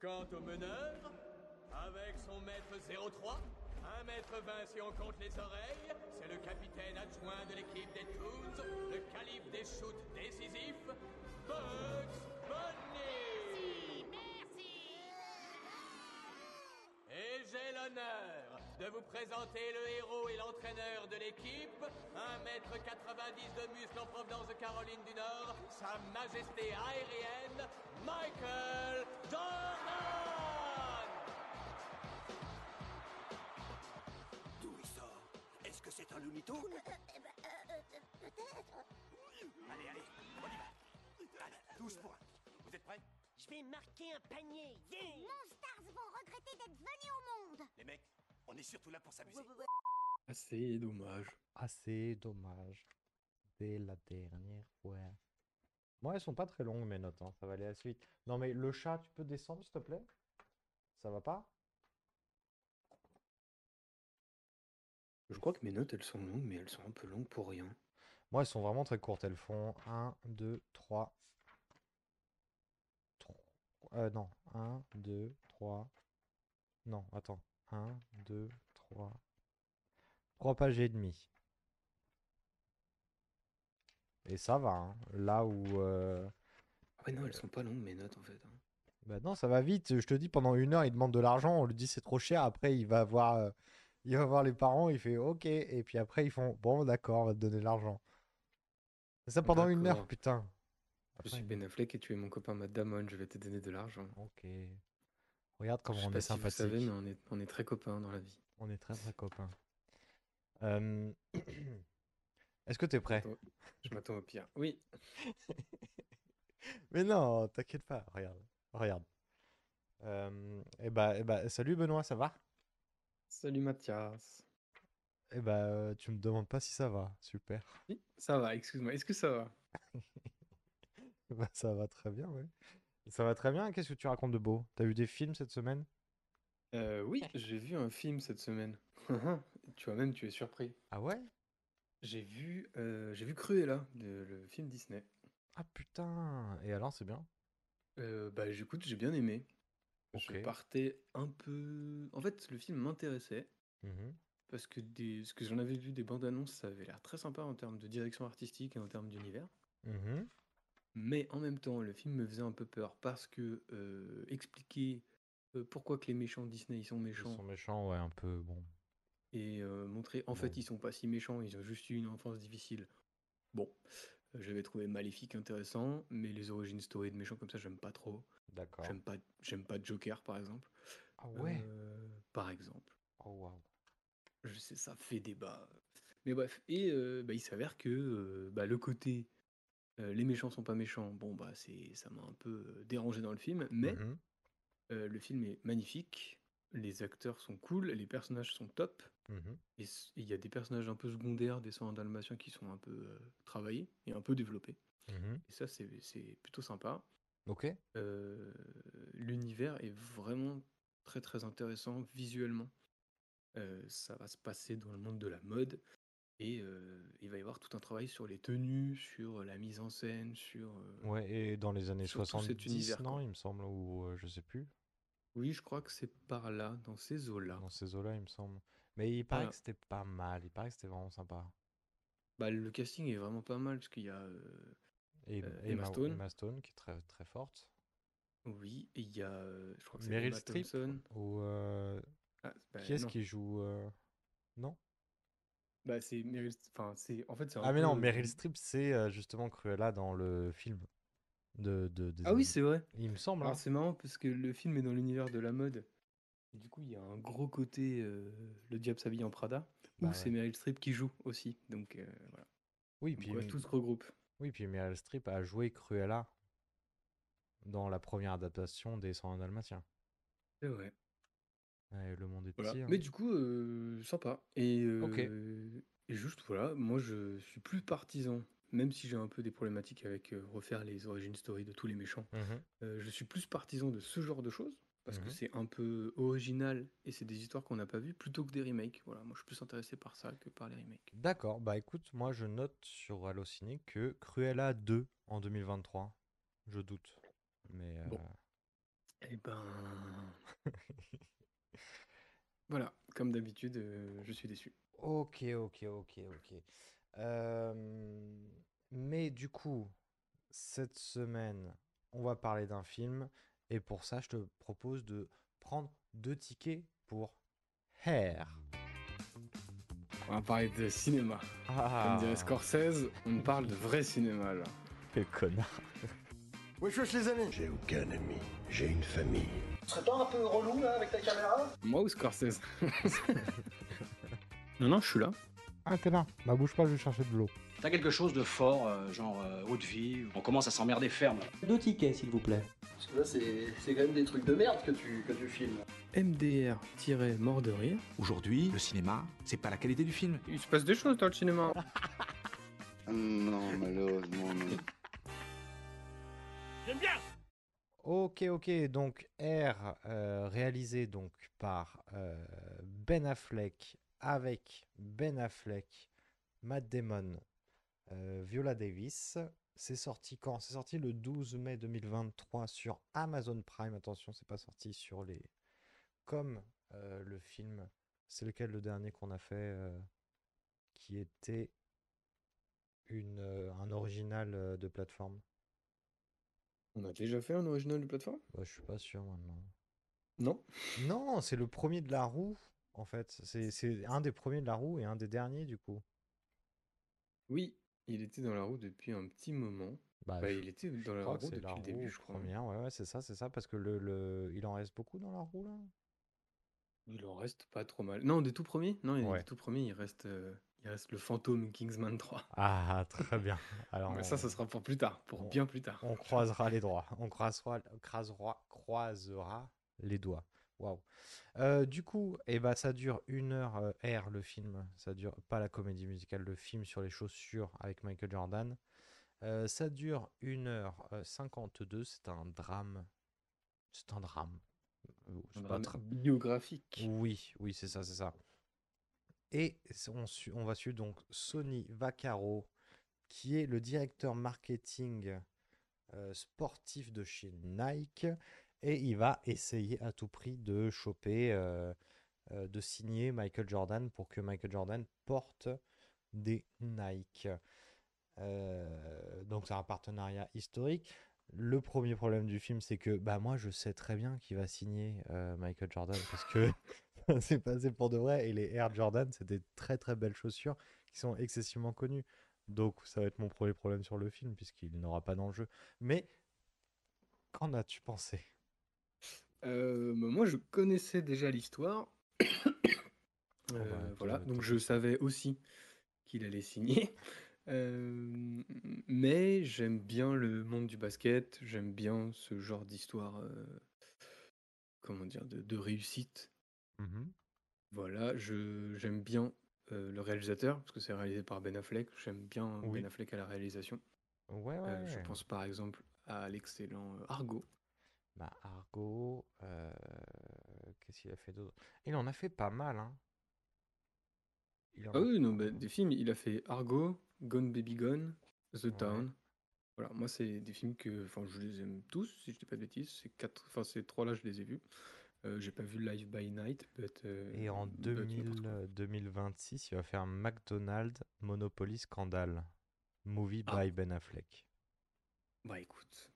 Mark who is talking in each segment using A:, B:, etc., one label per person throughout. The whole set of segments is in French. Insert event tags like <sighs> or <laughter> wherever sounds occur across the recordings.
A: Quant au meneur, avec son mètre 03, 1 mètre 20 si on compte les oreilles, c'est le capitaine adjoint de l'équipe des Toons, le calife des shoots décisifs, Bugs Bunny Et j'ai l'honneur de vous présenter le héros et l'entraîneur de l'équipe, 1m90 de muscle en provenance de Caroline du Nord, Sa Majesté aérienne, Michael Jordan
B: D'où il sort? Est-ce que c'est un Looney Tunes
C: Eh ben, euh, euh, peut-être.
B: Allez, allez, on y va. Allez, 12 points.
D: Je vais marquer un panier. Yeah
C: Monstars vont regretter d'être venus au monde.
B: Les mecs, on est surtout là pour s'amuser.
E: Assez dommage.
F: Assez dommage. Dès la dernière fois. Moi, elles sont pas très longues mes notes, hein, Ça va aller assez vite. Non, mais le chat, tu peux descendre, s'il te plaît? Ça va pas?
E: Je crois que mes notes, elles sont longues, mais elles sont un peu longues pour rien.
F: Moi, elles sont vraiment très courtes. Elles font 1, 2, 3. Euh, non. 1, 2, 3. Non, attends. 1, 2, 3. 3 pages et demie. Et ça va, hein. Là où... euh,
E: Ah ouais, non, elles sont pas longues, mes notes, en fait. hein.
F: Bah non, ça va vite. Je te dis, pendant une heure, il demande de l'argent. On lui dit c'est trop cher. Après, il va voir, euh, il va voir les parents. Il fait OK. Et puis après, ils font bon, d'accord, on va te donner l'argent. Et ça pendant une heure, putain.
E: Je suis Ben Affleck et tu es mon copain Matt Damon, je vais te donner de l'argent.
F: Ok. Regarde comment
E: Je sais
F: on
E: pas
F: est
E: si vous savez, mais on est, on est très copains dans la vie.
F: On est très très copains. Euh, <clears throat> Est-ce que t'es prêt?
E: Attends, Je m'attends au pire. Oui. <laughs>
F: Mais non, t'inquiète pas. Regarde, regarde. Euh, eh bah, eh bah, salut Benoît, ça va?
E: Salut Mathias.
F: Eh bah, euh, tu me demandes pas si ça va. Super.
E: Oui, ça va, excuse-moi. Est-ce que ça va? <laughs> <laughs>
F: Bah, ça va très bien, ouais. Ça va très bien. Qu'est-ce que tu racontes de beau? T'as vu des films cette semaine?
E: Euh, Oui, j'ai vu un film cette semaine. <laughs> Tu vois, même, tu es surpris.
F: Ah ouais?
E: J'ai vu, euh, j'ai vu Cruella, de- le film Disney.
F: Ah putain. Et alors, c'est bien?
E: Euh, bah, j'écoute, j'ai bien aimé. Je
F: Ok.
E: partais un peu. En fait, le film m'intéressait
F: Mhm.
E: parce que des... ce que j'en avais vu des bandes annonces, ça avait l'air très sympa en termes de direction artistique et en termes d'univers.
F: Mhm.
E: Mais en même temps, le film me faisait un peu peur parce que euh, expliquer euh, pourquoi que les méchants Disney ils sont
F: Ils
E: méchants
F: sont méchants, ouais, un peu. Bon.
E: et euh, montrer en fait ils sont pas si méchants, ils ont juste eu une enfance difficile. Bon, j'avais trouvé Maléfique intéressant, mais les origines story de méchants comme ça, j'aime pas trop.
F: D'accord.
E: J'aime pas, j'aime pas Joker par exemple.
F: Ah ouais?
E: Par exemple.
F: Oh waouh.
E: Je sais, ça fait débat. Mais bref, et bah, il s'avère que bah, le côté euh, les méchants sont pas méchants, bon bah c'est ça m'a un peu euh, dérangé dans le film, mais
F: Mhm.
E: euh, le film est magnifique, les acteurs sont cool, les personnages sont top,
F: Mhm.
E: et il y a des personnages un peu secondaires des en dalmatien qui sont un peu travaillés et un peu développés.
F: Mhm.
E: Et ça c'est c'est plutôt sympa.
F: Ok.
E: L'univers est vraiment très très intéressant visuellement. Euh, ça va se passer dans le monde de la mode et euh, il va y avoir tout un travail sur les tenues, sur la mise en scène, sur... euh,
F: Ouais, et dans les années
E: sur tout cet
F: 70,
E: univers,
F: non,
E: quoi.
F: il me semble, ou euh, je sais plus.
E: Oui, je crois que c'est par là, dans ces eaux-là.
F: Dans ces eaux-là, il me semble. Mais il paraît
E: Voilà.
F: que c'était pas mal. Il paraît que c'était vraiment sympa.
E: Bah, le casting est vraiment pas mal parce qu'il y a... euh,
F: Et Emma,
E: Emma Stone.
F: Emma Stone, qui est très très forte.
E: oui, et il y a... je crois que c'est
F: Meryl
E: Emma
F: Streep
E: Thompson.
F: ou
E: Ah, bah,
F: qui est-ce
E: non.
F: qui joue Non?
E: Bah, c'est Meryl... Enfin, c'est... En fait, c'est un
F: Ah mais non, Meryl Streep, c'est euh, justement Cruella dans le film de, de des
E: Ah oui, c'est vrai.
F: Il me semble. Hein.
E: c'est marrant parce que le film est dans l'univers de la mode. Et du coup, il y a un gros côté euh, Le diable s'habille en Prada,
F: Bah
E: où c'est
F: ouais.
E: Meryl Streep qui joue aussi. Donc euh, voilà.
F: Oui, puis,
E: ouais, tout se regroupe.
F: oui, puis Meryl Streep a joué Cruella dans la première adaptation des 101 Dalmatiens.
E: C'est vrai.
F: Ouais, le monde est
E: Voilà.
F: petit. hein.
E: Mais du coup, euh, sympa. Et,
F: Ok.
E: euh, et juste, voilà, moi je suis plus partisan, même si j'ai un peu des problématiques avec euh, refaire les origin story de tous les méchants.
F: Mhm.
E: euh, je suis plus partisan de ce genre de choses, parce que
F: Mhm.
E: c'est un peu original et c'est des histoires qu'on n'a pas vues, plutôt que des remakes. Voilà, moi je suis plus intéressé par ça que par les remakes.
F: D'accord, bah écoute, moi je note sur Allociné que Cruella 2 en 2023. Je doute. Mais
E: Bon.
F: euh,
E: Eh ben. <laughs> Voilà, comme d'habitude, euh, je suis déçu.
F: Ok, ok, ok, ok. Euh, mais du coup, cette semaine, on va parler d'un film. Et pour ça, je te propose de prendre deux tickets pour Hair.
E: On va parler de cinéma.
F: Ah,
E: Comme dirait Scorsese, on parle de vrai cinéma là.
F: quel connard.
G: Wesh wesh les amis
H: J'ai aucun ami, j'ai une famille.
G: Tu serais pas un peu relou là avec ta caméra
E: Moi ou Scorsese <laughs> Non, non, je suis là.
F: Ah, t'es là. Bah, bouge pas, je vais chercher de l'eau.
I: T'as quelque chose de fort, euh, genre euh, haute vie, on commence à s'emmerder ferme.
J: Deux tickets, s'il vous plaît.
G: Parce que là c'est c'est quand même des trucs de merde que tu, que tu filmes.
E: MDR-mort de rire.
B: Aujourd'hui, le cinéma, c'est pas la qualité du film.
E: Il se passe des choses dans le cinéma. <laughs>
H: Non, malheureusement, non.
F: Ok, ok, donc R, euh, réalisé donc par euh, Ben Affleck, avec Ben Affleck, Matt Damon, euh, Viola Davis. C'est sorti quand? C'est sorti le 12 mai 2023 sur Amazon Prime. Attention, c'est pas sorti sur les... Comme le film, c'est lequel le dernier qu'on a fait qui était une, un original de plateforme?
E: On a déjà fait un original de plateforme?
F: Je suis pas sûr maintenant.
E: Non?
F: Non, c'est le premier de la roue, en fait. C'est un des premiers de la roue et un des derniers, du coup.
E: Oui, il était dans la roue depuis un petit moment.
F: Bah,
E: Bah,
F: je,
E: il était
F: je
E: dans la roue depuis
F: la
E: le début, je crois.
F: première. Ouais, ouais, c'est ça, c'est ça. Parce que le, le... il en reste beaucoup dans la roue, là?
E: Il en reste pas trop mal. Non, des tout premiers? Non, il-
F: Ouais.
E: des tout premiers, il reste, euh, il reste le fantôme Kingsman 3.
F: Ah, très bien. <laughs> Alors,
E: Mais ça, ça sera pour plus tard, pour
F: on-
E: bien plus tard.
F: on croisera les doigts. On croisera, croisera, croisera les doigts. Waouh. Euh, du coup, eh ben, ça dure une heure euh, R, le film. Ça dure pas la comédie musicale, le film sur les chaussures avec Michael Jordan. Euh, ça dure 1h52. C'est un drame. C'est un drame. C'est
E: Un
F: pas
E: drame biographique.
F: Oui, oui, c'est ça, c'est ça. Et on, va suivre donc Sonny Vaccaro, qui est le directeur marketing euh, sportif de chez Nike, et il va essayer à tout prix de choper, euh, euh, de signer Michael Jordan pour que Michael Jordan porte des Nike. Donc c'est un partenariat historique. Le premier problème du film, c'est que bah moi je sais très bien qui va signer Michael Jordan parce que <laughs> ça s'est passé pour de vrai et les Air Jordan, c'est des très très belles chaussures qui sont excessivement connues. Donc ça va être mon premier problème sur le film puisqu'il n'aura pas d'enjeu. Mais qu'en as-tu pensé?
E: Euh, bah, moi, je connaissais déjà l'histoire. <coughs>
F: Bah,
E: Euh,
F: toi-
E: voilà, donc je savais aussi qu'il allait signer. <laughs> Euh, mais j'aime bien le monde du basket, j'aime bien ce genre d'histoire, euh, comment dire, de, de réussite.
F: Mhm.
E: Voilà, je j'aime bien euh, le réalisateur, parce que c'est réalisé par Ben Affleck. J'aime bien
F: Oui.
E: Ben Affleck à la réalisation.
F: Ouais,
E: Euh, je
F: ouais.
E: pense par exemple à l'excellent euh, Argo.
F: Bah, Argo, euh, qu'est-ce qu'il a fait d'autre? Il en a fait pas mal, hein. Il en
E: Ah
F: a
E: oui, non, bah,
F: mal.
E: des films, il a fait Argo, Gone Baby Gone, The
F: Ouais.
E: Town. Voilà, moi c'est des films que, enfin, je les aime tous, si je dis pas de bêtises. Ces quatre, enfin ces trois-là, je les ai vus. Euh, j'ai pas vu Live by Night, but, euh,
F: Et en
E: but
F: 2000,
E: n'importe quoi.
F: euh, 2026, il va faire McDonald's Monopoly Scandale, movie
E: Ah.
F: by Ben Affleck.
E: Bah écoute.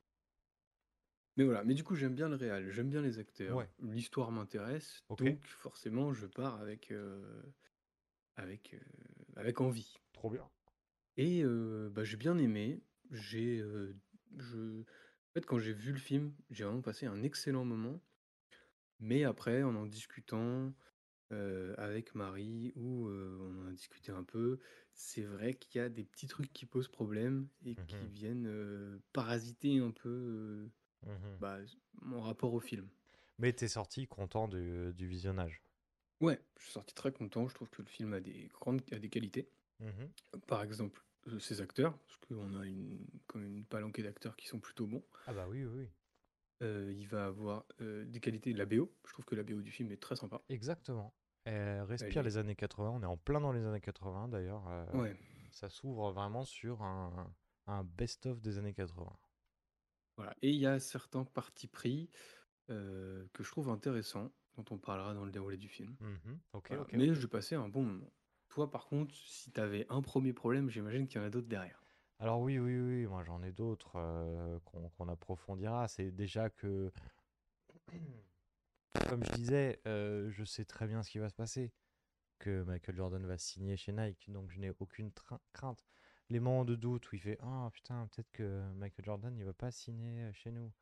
E: Mais voilà, mais du coup j'aime bien le réal, j'aime bien les acteurs,
F: Ouais.
E: l'histoire m'intéresse, donc forcément je pars avec euh, avec euh, avec envie.
F: Trop bien.
E: Et euh, bah, j'ai bien aimé. J'ai euh, je en fait quand j'ai vu le film, j'ai vraiment passé un excellent moment. Mais après, en en discutant euh, avec Marie, ou euh, on en a discuté un peu, c'est vrai qu'il y a des petits trucs qui posent problème et qui
F: Mhm.
E: viennent euh, parasiter un peu
F: Mhm.
E: bah, mon rapport au film.
F: Mais t'es sorti content du, du visionnage?
E: Ouais, je suis sorti très content. Je trouve que le film a des grandes a des qualités.
F: Mhm.
E: Par exemple, ses acteurs, parce qu'on a une, même une palanquée d'acteurs qui sont plutôt bons.
F: Ah bah oui, oui, oui.
E: Euh, il va avoir euh, des qualités de la BO. Je trouve que la BO du film est très sympa.
F: Exactement. Elle respire
E: Elle est-
F: les années 80. On est en plein dans les années 80 d'ailleurs. euh,
E: Ouais.
F: Ça s'ouvre vraiment sur un, un best-of des années 80.
E: Voilà. Et il y a certains partis pris euh, que je trouve intéressant, dont on parlera dans le déroulé du film.
F: Mhm. Ok,
E: Voilà.
F: ok,
E: Mais j'ai passé un bon moment. Toi, par contre, si t'avais un premier problème, j'imagine qu'il y en a d'autres derrière.
F: Alors oui, oui, oui, moi j'en ai d'autres qu'on approfondira. C'est déjà que, <clears throat> comme je disais, je sais très bien ce qui va se passer, que Michael Jordan va signer chez Nike, donc je n'ai aucune crainte. Les moments de doute où il fait Ah putain, peut-être que Michael Jordan il va pas signer chez nous.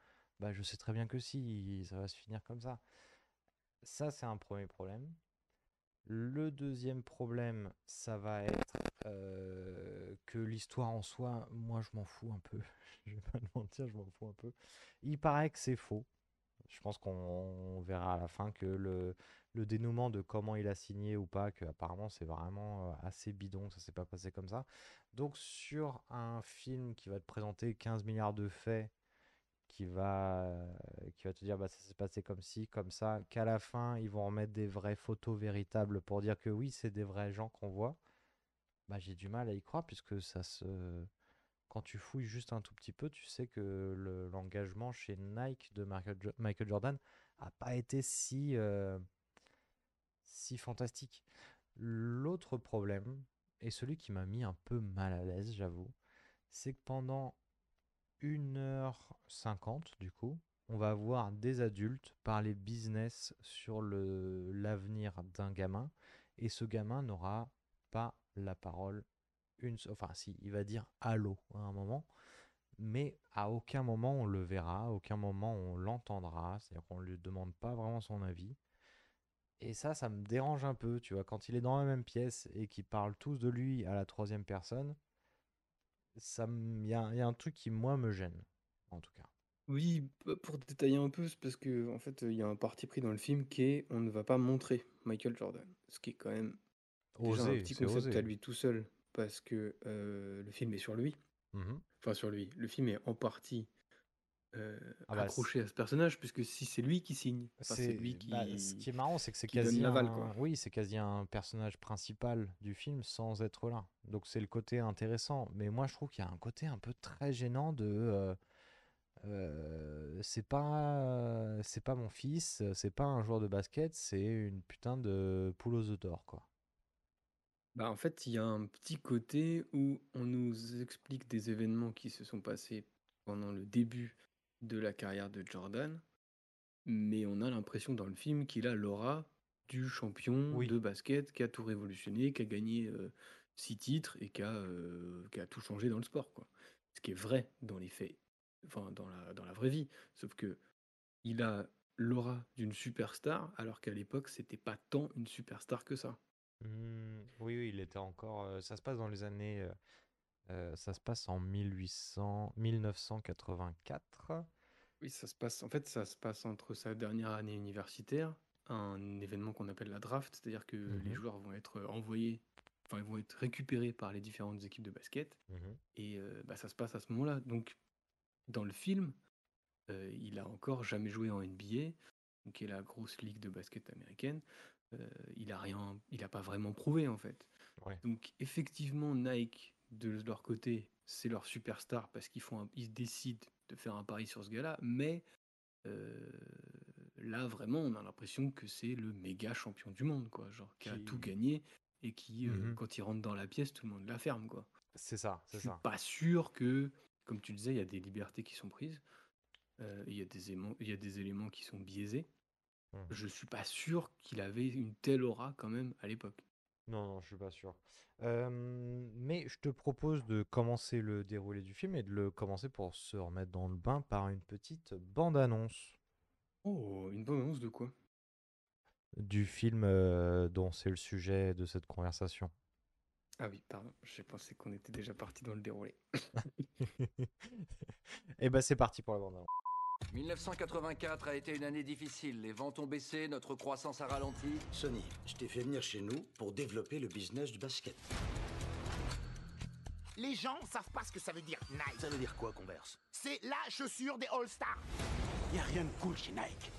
F: Bah je sais très bien que si, ça va se finir comme ça. Ça, c'est un premier problème. Le deuxième problème, ça va être que l'histoire en soi, moi je m'en fous un peu. <laughs> je vais pas te mentir, je m'en fous un peu. Il paraît que c'est faux. Je pense qu'on verra à la fin que le, dénouement de comment il a signé ou pas, que apparemment c'est vraiment euh, assez bidon, ça s'est pas passé comme ça. Donc sur un film qui va te présenter 15 milliards de faits qui va, euh, qui va te dire bah, ça s'est passé comme ci, comme ça, qu'à la fin ils vont remettre des vraies photos véritables pour dire que oui, c'est des vrais gens qu'on voit, bah, j'ai du mal à y croire puisque ça se. Quand tu fouilles juste un tout petit peu, tu sais que le- l'engagement chez Nike de Michael, Jo- Michael Jordan a pas été si, euh, si fantastique. L'autre problème, et celui qui m'a mis un peu mal à l'aise, j'avoue, c'est que pendant 1h50 du coup, on va voir des adultes parler business sur l'avenir d'un gamin et ce gamin n'aura pas la parole une enfin si il va dire allô à un moment mais à aucun moment on le verra, à aucun moment on l'entendra, c'est-à-dire qu'on lui demande pas vraiment son avis. Et ça, ça me dérange un peu, tu vois, quand il est dans la même pièce et qu'ils parlent tous de lui à la troisième personne, ça il y, a un truc qui moi me gêne, en tout cas.
E: Oui, pour détailler un peu, c'est parce que en fait, il y a un parti pris dans le film qui est on ne va pas montrer Michael Jordan, ce qui est quand même déjà un petit concept
F: osé.
E: à lui tout seul, parce que euh, le film est sur lui.
F: Mhm.
E: Enfin, sur lui. Le film est en partie euh,
F: Ah bah,
E: accroché à ce personnage, puisque si c'est lui qui signe, enfin, c'est lui qui,
F: bah, ce qui est marrant, c'est que c'est quasi un...
E: quoi.
F: oui, c'est quasi un personnage principal du film sans être là. Donc c'est le côté intéressant. Mais moi, je trouve qu'il y a un côté un peu très gênant de euh, euh, c'est pas c'est pas mon fils, c'est pas un joueur de basket, c'est une putain de poule aux œufs d'or, quoi.
E: Bah, en fait, il y a un petit côté où on nous explique des événements qui se sont passés pendant le début de la carrière de Jordan, mais on a l'impression dans le film qu'il a l'aura du champion
F: Oui.
E: de basket qui a tout révolutionné, qui a gagné euh, six titres et qui a, euh, qui a tout changé dans le sport, quoi. Ce qui est vrai dans les faits, enfin dans la, dans la vraie vie, sauf que il a l'aura d'une superstar, alors qu'à l'époque, c'était pas tant une superstar que ça.
F: Hmm, oui, oui, il était encore. euh, ça se passe dans les années. euh, euh, ça se passe en 1800, 1984.
E: Oui, ça se passe. En fait, ça se passe entre sa dernière année universitaire, un événement qu'on appelle la draft, c'est-à-dire que les
F: Mhm.
E: joueurs vont être envoyés, enfin, ils vont être récupérés par les différentes équipes de basket,
F: Mhm.
E: et euh, bah, ça se passe à ce moment-là. Donc, dans le film, euh, il a encore jamais joué en NBA, donc qui est la grosse ligue de basket américaine. Euh, il a rien, il a pas vraiment prouvé en fait.
F: Ouais.
E: Donc, effectivement, Nike de leur côté, c'est leur superstar parce qu'ils font, un- ils décident de faire un pari sur ce gars-là, mais euh, là vraiment, on a l'impression que c'est le méga champion du monde, quoi, genre qui a tout gagné et qui, euh,
F: Mhm.
E: quand il rentre dans la pièce, tout le monde la ferme, quoi.
F: C'est ça,
E: Je
F: c'est
E: suis
F: ça.
E: pas sûr que, comme tu le disais, il y a des libertés qui sont prises, il y a des éléments, il y a des éléments qui sont biaisés.
F: Mhm.
E: Je suis pas sûr qu'il avait une telle aura quand même à l'époque.
F: Non, non, je suis pas sûr. Euh, mais je te propose de commencer le déroulé du film et de le commencer pour se remettre dans le bain par une petite bande-annonce
E: Oh, une bonne annonce de quoi?
F: Du film euh, dont c'est le sujet de cette conversation.
E: Ah oui, pardon, j'ai pensé qu'on était déjà parti dans le déroulé. <laughs>
F: Et ben c'est parti pour la bande-annonce.
J: 1984 a été une année difficile. Les ventes ont baissé, notre croissance a ralenti.
K: Sonny, je t'ai fait venir chez nous pour développer le business du basket.
L: Les gens savent pas ce que ça veut dire Nike.
K: Ça veut dire quoi, Converse
L: C'est la chaussure des All-Stars.
K: Y a rien de cool chez Nike.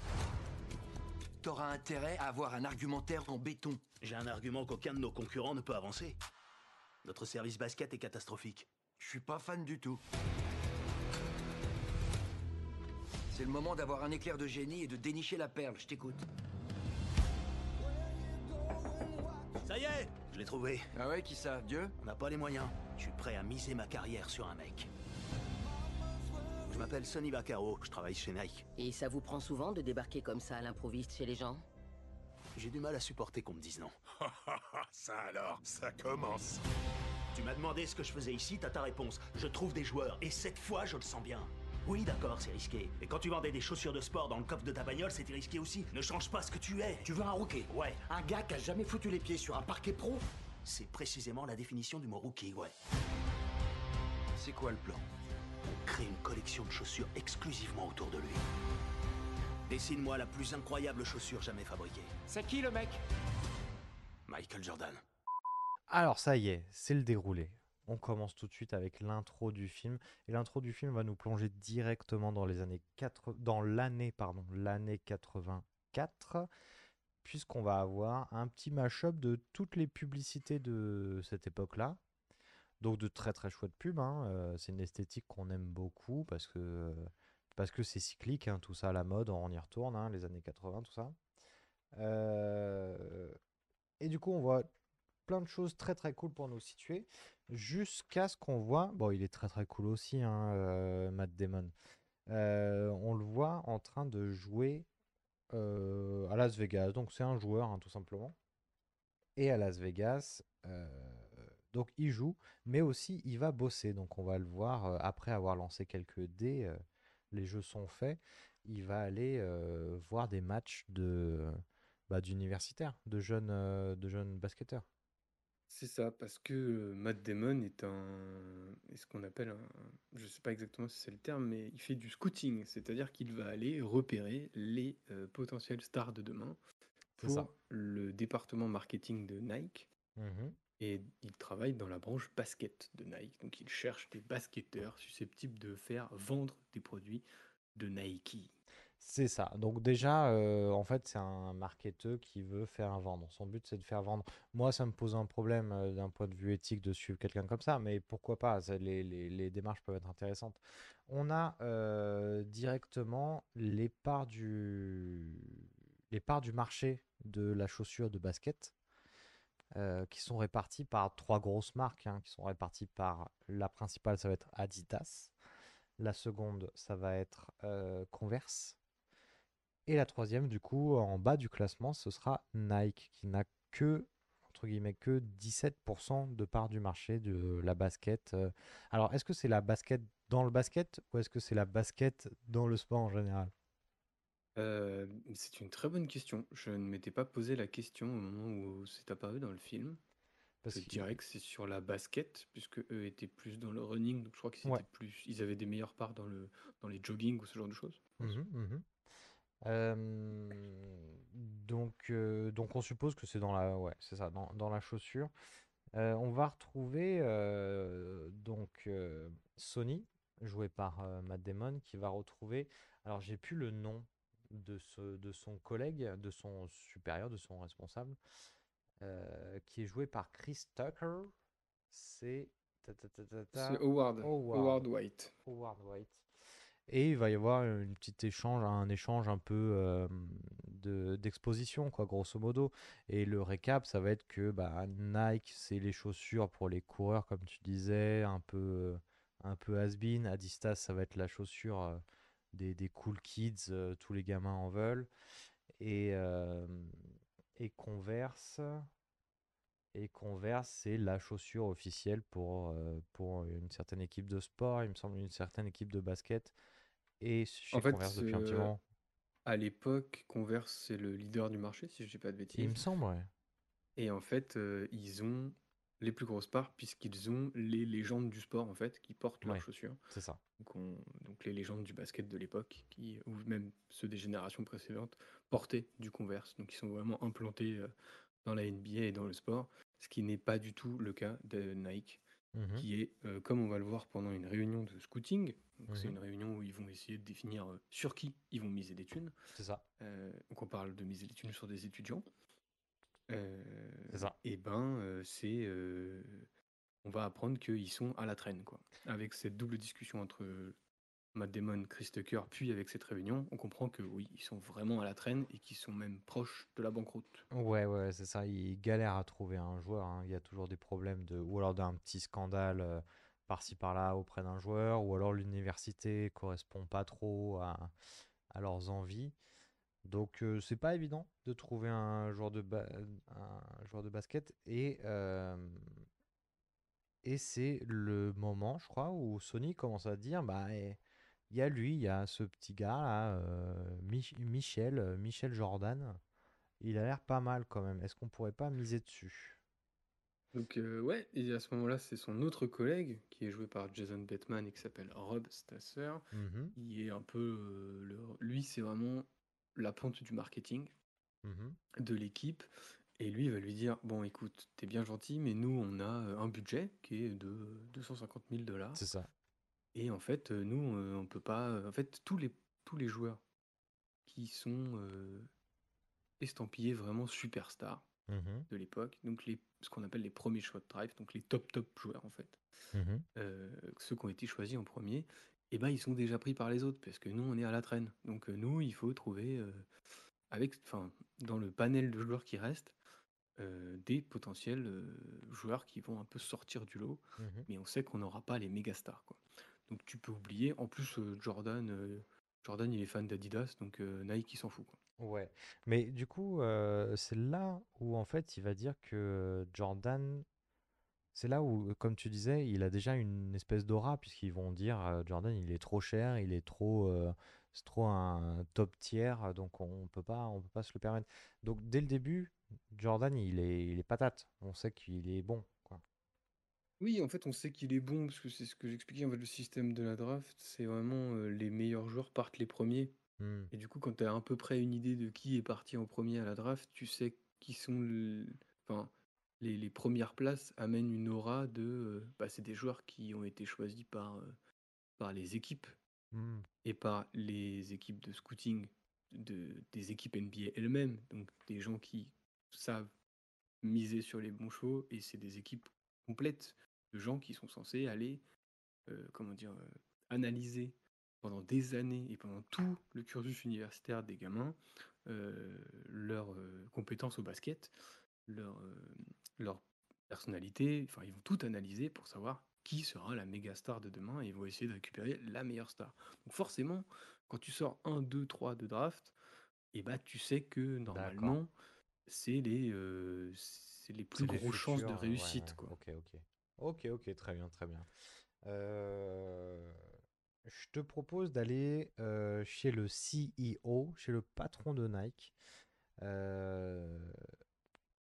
J: T'auras intérêt à avoir un argumentaire en béton.
K: J'ai un argument qu'aucun de nos concurrents ne peut avancer. Notre service basket est catastrophique.
J: Je suis pas fan du tout. C'est le moment d'avoir un éclair de génie et de dénicher la perle. Je t'écoute.
K: Ça y est, je l'ai trouvé.
J: Ah ouais, qui ça? Dieu?
K: On n'a pas les moyens. Je suis prêt à miser ma carrière sur un mec. Je m'appelle Sonny Vaccaro, je travaille chez Nike.
M: Et ça vous prend souvent de débarquer comme ça à l'improviste chez les gens?
K: J'ai du mal à supporter qu'on me dise non. <laughs>
N: ça alors, ça commence.
K: Tu m'as demandé ce que je faisais ici, t'as ta réponse. Je trouve des joueurs, et cette fois, je le sens bien. Oui, d'accord, c'est risqué. Et quand tu vendais des chaussures de sport dans le coffre de ta bagnole, c'était risqué aussi. Ne change pas ce que tu es.
O: Tu veux un rookie?
K: Ouais.
O: Un gars qui a jamais foutu les pieds sur un parquet pro?
K: C'est précisément la définition du mot rookie, ouais.
J: C'est quoi le plan?
K: On crée une collection de chaussures exclusivement autour de lui. Dessine-moi la plus incroyable chaussure jamais fabriquée.
O: C'est qui le mec?
K: Michael Jordan.
F: Alors ça y est, c'est le déroulé. On commence tout de suite avec l'intro du film. Et l'intro du film va nous plonger directement dans les années 4... dans l'année, pardon, l'année 84, puisqu'on va avoir un petit mash-up de toutes les publicités de cette époque-là. Donc de très très chouettes pubs. hein. Euh, c'est une esthétique qu'on aime beaucoup parce que parce que c'est cyclique, hein, tout ça la mode, on y retourne, hein, les années 80, tout ça. Euh, Et du coup, on voit plein de choses très très cool pour nous situer, jusqu'à ce qu'on voit, bon, il est très très cool aussi, hein, euh, Matt Damon. Euh, on le voit en train de jouer euh, à Las Vegas, donc c'est un joueur, hein, tout simplement. Et à Las Vegas, donc il joue, mais aussi il va bosser. Donc on va le voir après avoir lancé quelques dés, les jeux sont faits. Il va aller voir des matchs de bah, d'universitaires, de jeunes, de jeunes basketteurs.
E: C'est ça, parce que euh, Matt Damon est un, est ce qu'on appelle un, je sais pas exactement si c'est le terme, mais il fait du scouting, c'est-à-dire qu'il va aller repérer les euh, potentielles stars de demain
F: C'est
E: pour
F: ça.
E: le département marketing de Nike.
F: Mhm.
E: Et il travaille dans la branche basket de Nike. Donc il cherche des basketteurs susceptibles de faire vendre des produits de Nike.
F: C'est ça. Donc déjà, euh, en fait, c'est un marketeur qui veut faire vendre. Son but, c'est de faire vendre. Moi, ça me pose un problème euh, d'un point de vue éthique de suivre quelqu'un comme ça, mais pourquoi pas? les, démarches peuvent être intéressantes. On a euh, directement les parts du, marché de la chaussure de basket qui sont réparties par trois grosses marques, hein, qui sont réparties par la principale, ça va être Adidas. La seconde, ça va être Converse. Et la troisième, du coup, en bas du classement, ce sera Nike, qui n'a que, entre guillemets, que 17% de part du marché de la basket. euh. Alors, est-ce que c'est la basket dans le basket ou est-ce que c'est la basket dans le sport en général?
E: Euh, c'est une très bonne question. Je ne m'étais pas posé la question au moment où c'est apparu dans le film.
F: Parce
E: je dirais que c'est sur la basket, puisque eux étaient plus dans le running, donc je crois qu'ils
F: Ouais.
E: plus, ils avaient des meilleures parts dans le, dans les jogging ou ce genre de choses. je pense.
F: Euh, donc, euh, donc on suppose que c'est dans la, ouais, c'est ça, dans, dans la chaussure. Euh, on va retrouver donc Sony, joué par Matt Damon, qui va retrouver. Alors j'ai plus le nom de ce, de son collègue, de son supérieur, de son responsable, qui est joué par Chris Tucker. C'est
E: White.
F: Howard White. Et il va y avoir une petite échange, un échange un peu de d'exposition, quoi, grosso modo. Et le récap, ça va être que bah, Nike, c'est les chaussures pour les coureurs, comme tu disais, un peu, un peu has-been. Adidas, ça va être la chaussure des, des cool kids, tous les gamins en veulent. Et, et Converse, et Converse, c'est la chaussure officielle pour, pour une certaine équipe de sport, il me semble une certaine équipe de basket. Et chez
E: En fait,
F: Converse depuis un petit
E: euh,
F: moment.
E: à l'époque, Converse, c'est le leader du marché, si je dis pas de bêtises.
F: Il me semble, ouais.
E: Et en fait, euh, ils ont les plus grosses parts puisqu'ils ont les légendes du sport, en fait, qui portent leurs
F: Ouais,
E: chaussures.
F: c'est ça.
E: Donc, on- donc les légendes du basket de l'époque, qui, ou même ceux des générations précédentes, portaient du Converse. Donc ils sont vraiment implantés euh, dans la NBA et dans le sport, ce qui n'est pas du tout le cas de Nike,
F: Mhm.
E: qui est, euh, comme on va le voir pendant une réunion de scouting, donc c'est
F: Mhm.
E: une réunion où ils vont essayer de définir euh, sur qui ils vont miser des thunes.
F: C'est ça.
E: Euh, donc on parle de miser des thunes sur des étudiants.
F: C'est ça.
E: Et ben, c'est, on va apprendre qu'ils sont à la traîne, quoi. Avec cette double discussion entre Matt Damon, Chris Tucker, puis avec cette réunion, on comprend que oui, ils sont vraiment à la traîne et qu'ils sont même proches de la banqueroute.
F: Ouais, ouais, c'est ça. Ils galèrent à trouver un joueur. hein. Il y a toujours des problèmes de, ou alors d'un petit scandale euh, par-ci par-là auprès d'un joueur, ou alors l'université correspond pas trop à, leurs envies. Donc euh, c'est pas évident de trouver un joueur de, basket et euh, et c'est le moment, je crois, où Sony commence à dire, bah, eh, il y a lui, il y a ce petit gars là, euh, Mich- Michel, euh, Michel Jordan. Il a l'air pas mal quand même. Est-ce qu'on pourrait pas miser dessus?
E: Donc euh, ouais, et à ce moment-là, c'est son autre collègue, qui est joué par Jason Bateman et qui s'appelle Rob Stasser.
F: Mhm,
E: Il est un peu... euh, le- Lui, c'est vraiment la ponte du marketing
F: mhm.
E: de l'équipe. Et lui, il va lui dire, bon, écoute, t'es bien gentil, mais nous, on a euh, un budget qui est de 250 000 dollars.
F: C'est ça.
E: Et en fait, euh, nous, euh, on peut pas... euh, En fait, tous les, tous les joueurs qui sont euh, estampillés vraiment superstars
F: Mhm,
E: de l'époque, donc les, ce qu'on appelle les premiers shot drive, donc les top top joueurs en fait, euh, ceux qui ont été choisis en premier, et ben ils sont déjà pris par les autres parce que nous on est à la traîne. Donc nous il faut trouver avec, enfin dans le panel de joueurs qui reste euh, des potentiels joueurs qui vont un peu sortir du lot,
F: Mhm.
E: mais on sait qu'on n'aura pas les méga stars quoi. Donc tu peux oublier. En plus euh, Jordan, euh, Jordan il est fan d'Adidas, donc euh, Nike il s'en fout.
F: Ouais. Mais du coup, c'est là où en fait il va dire que Jordan, c'est là où, comme tu disais, il a déjà une espèce d'aura, puisqu'ils vont dire Jordan, il est trop cher, il est trop, c'est trop un top tiers, donc on peut pas, peut pas se le permettre. Donc dès le début, Jordan, il est, il est patate. On sait qu'il est bon.
E: Oui, en fait, on sait qu'il est bon parce que c'est ce que j'expliquais. En fait, le système de la draft, c'est vraiment euh, les meilleurs joueurs partent les premiers.
F: Hmm.
E: Et du coup, quand tu as à peu près une idée de qui est parti en premier à la draft, tu sais qui sont le- enfin, les, les premières places amènent une aura de. euh, bah, c'est des joueurs qui ont été choisis par, euh, par les équipes
F: Hmm.
E: et par les équipes de scouting de, des équipes NBA elles-mêmes. Donc des gens qui savent miser sur les bons chevaux et c'est des équipes complètes de gens qui sont censés aller, euh, comment dire, euh, analyser pendant des années et pendant tout le cursus universitaire des gamins euh, leurs compétences au basket, leur, leur personnalité, enfin ils vont tout analyser pour savoir qui sera la méga star de demain et ils vont essayer de récupérer la meilleure star. Donc forcément, quand tu sors 1, 2, 3 de draft, et bah tu sais que normalement c'est les, euh, c'est les plus grosses chances de
F: ouais,
E: réussite.
F: ouais.
E: Quoi.
F: Ok, ok. Ok, ok, très bien, très bien. Euh, je te propose d'aller euh, chez le CEO, chez le patron de Nike. Euh,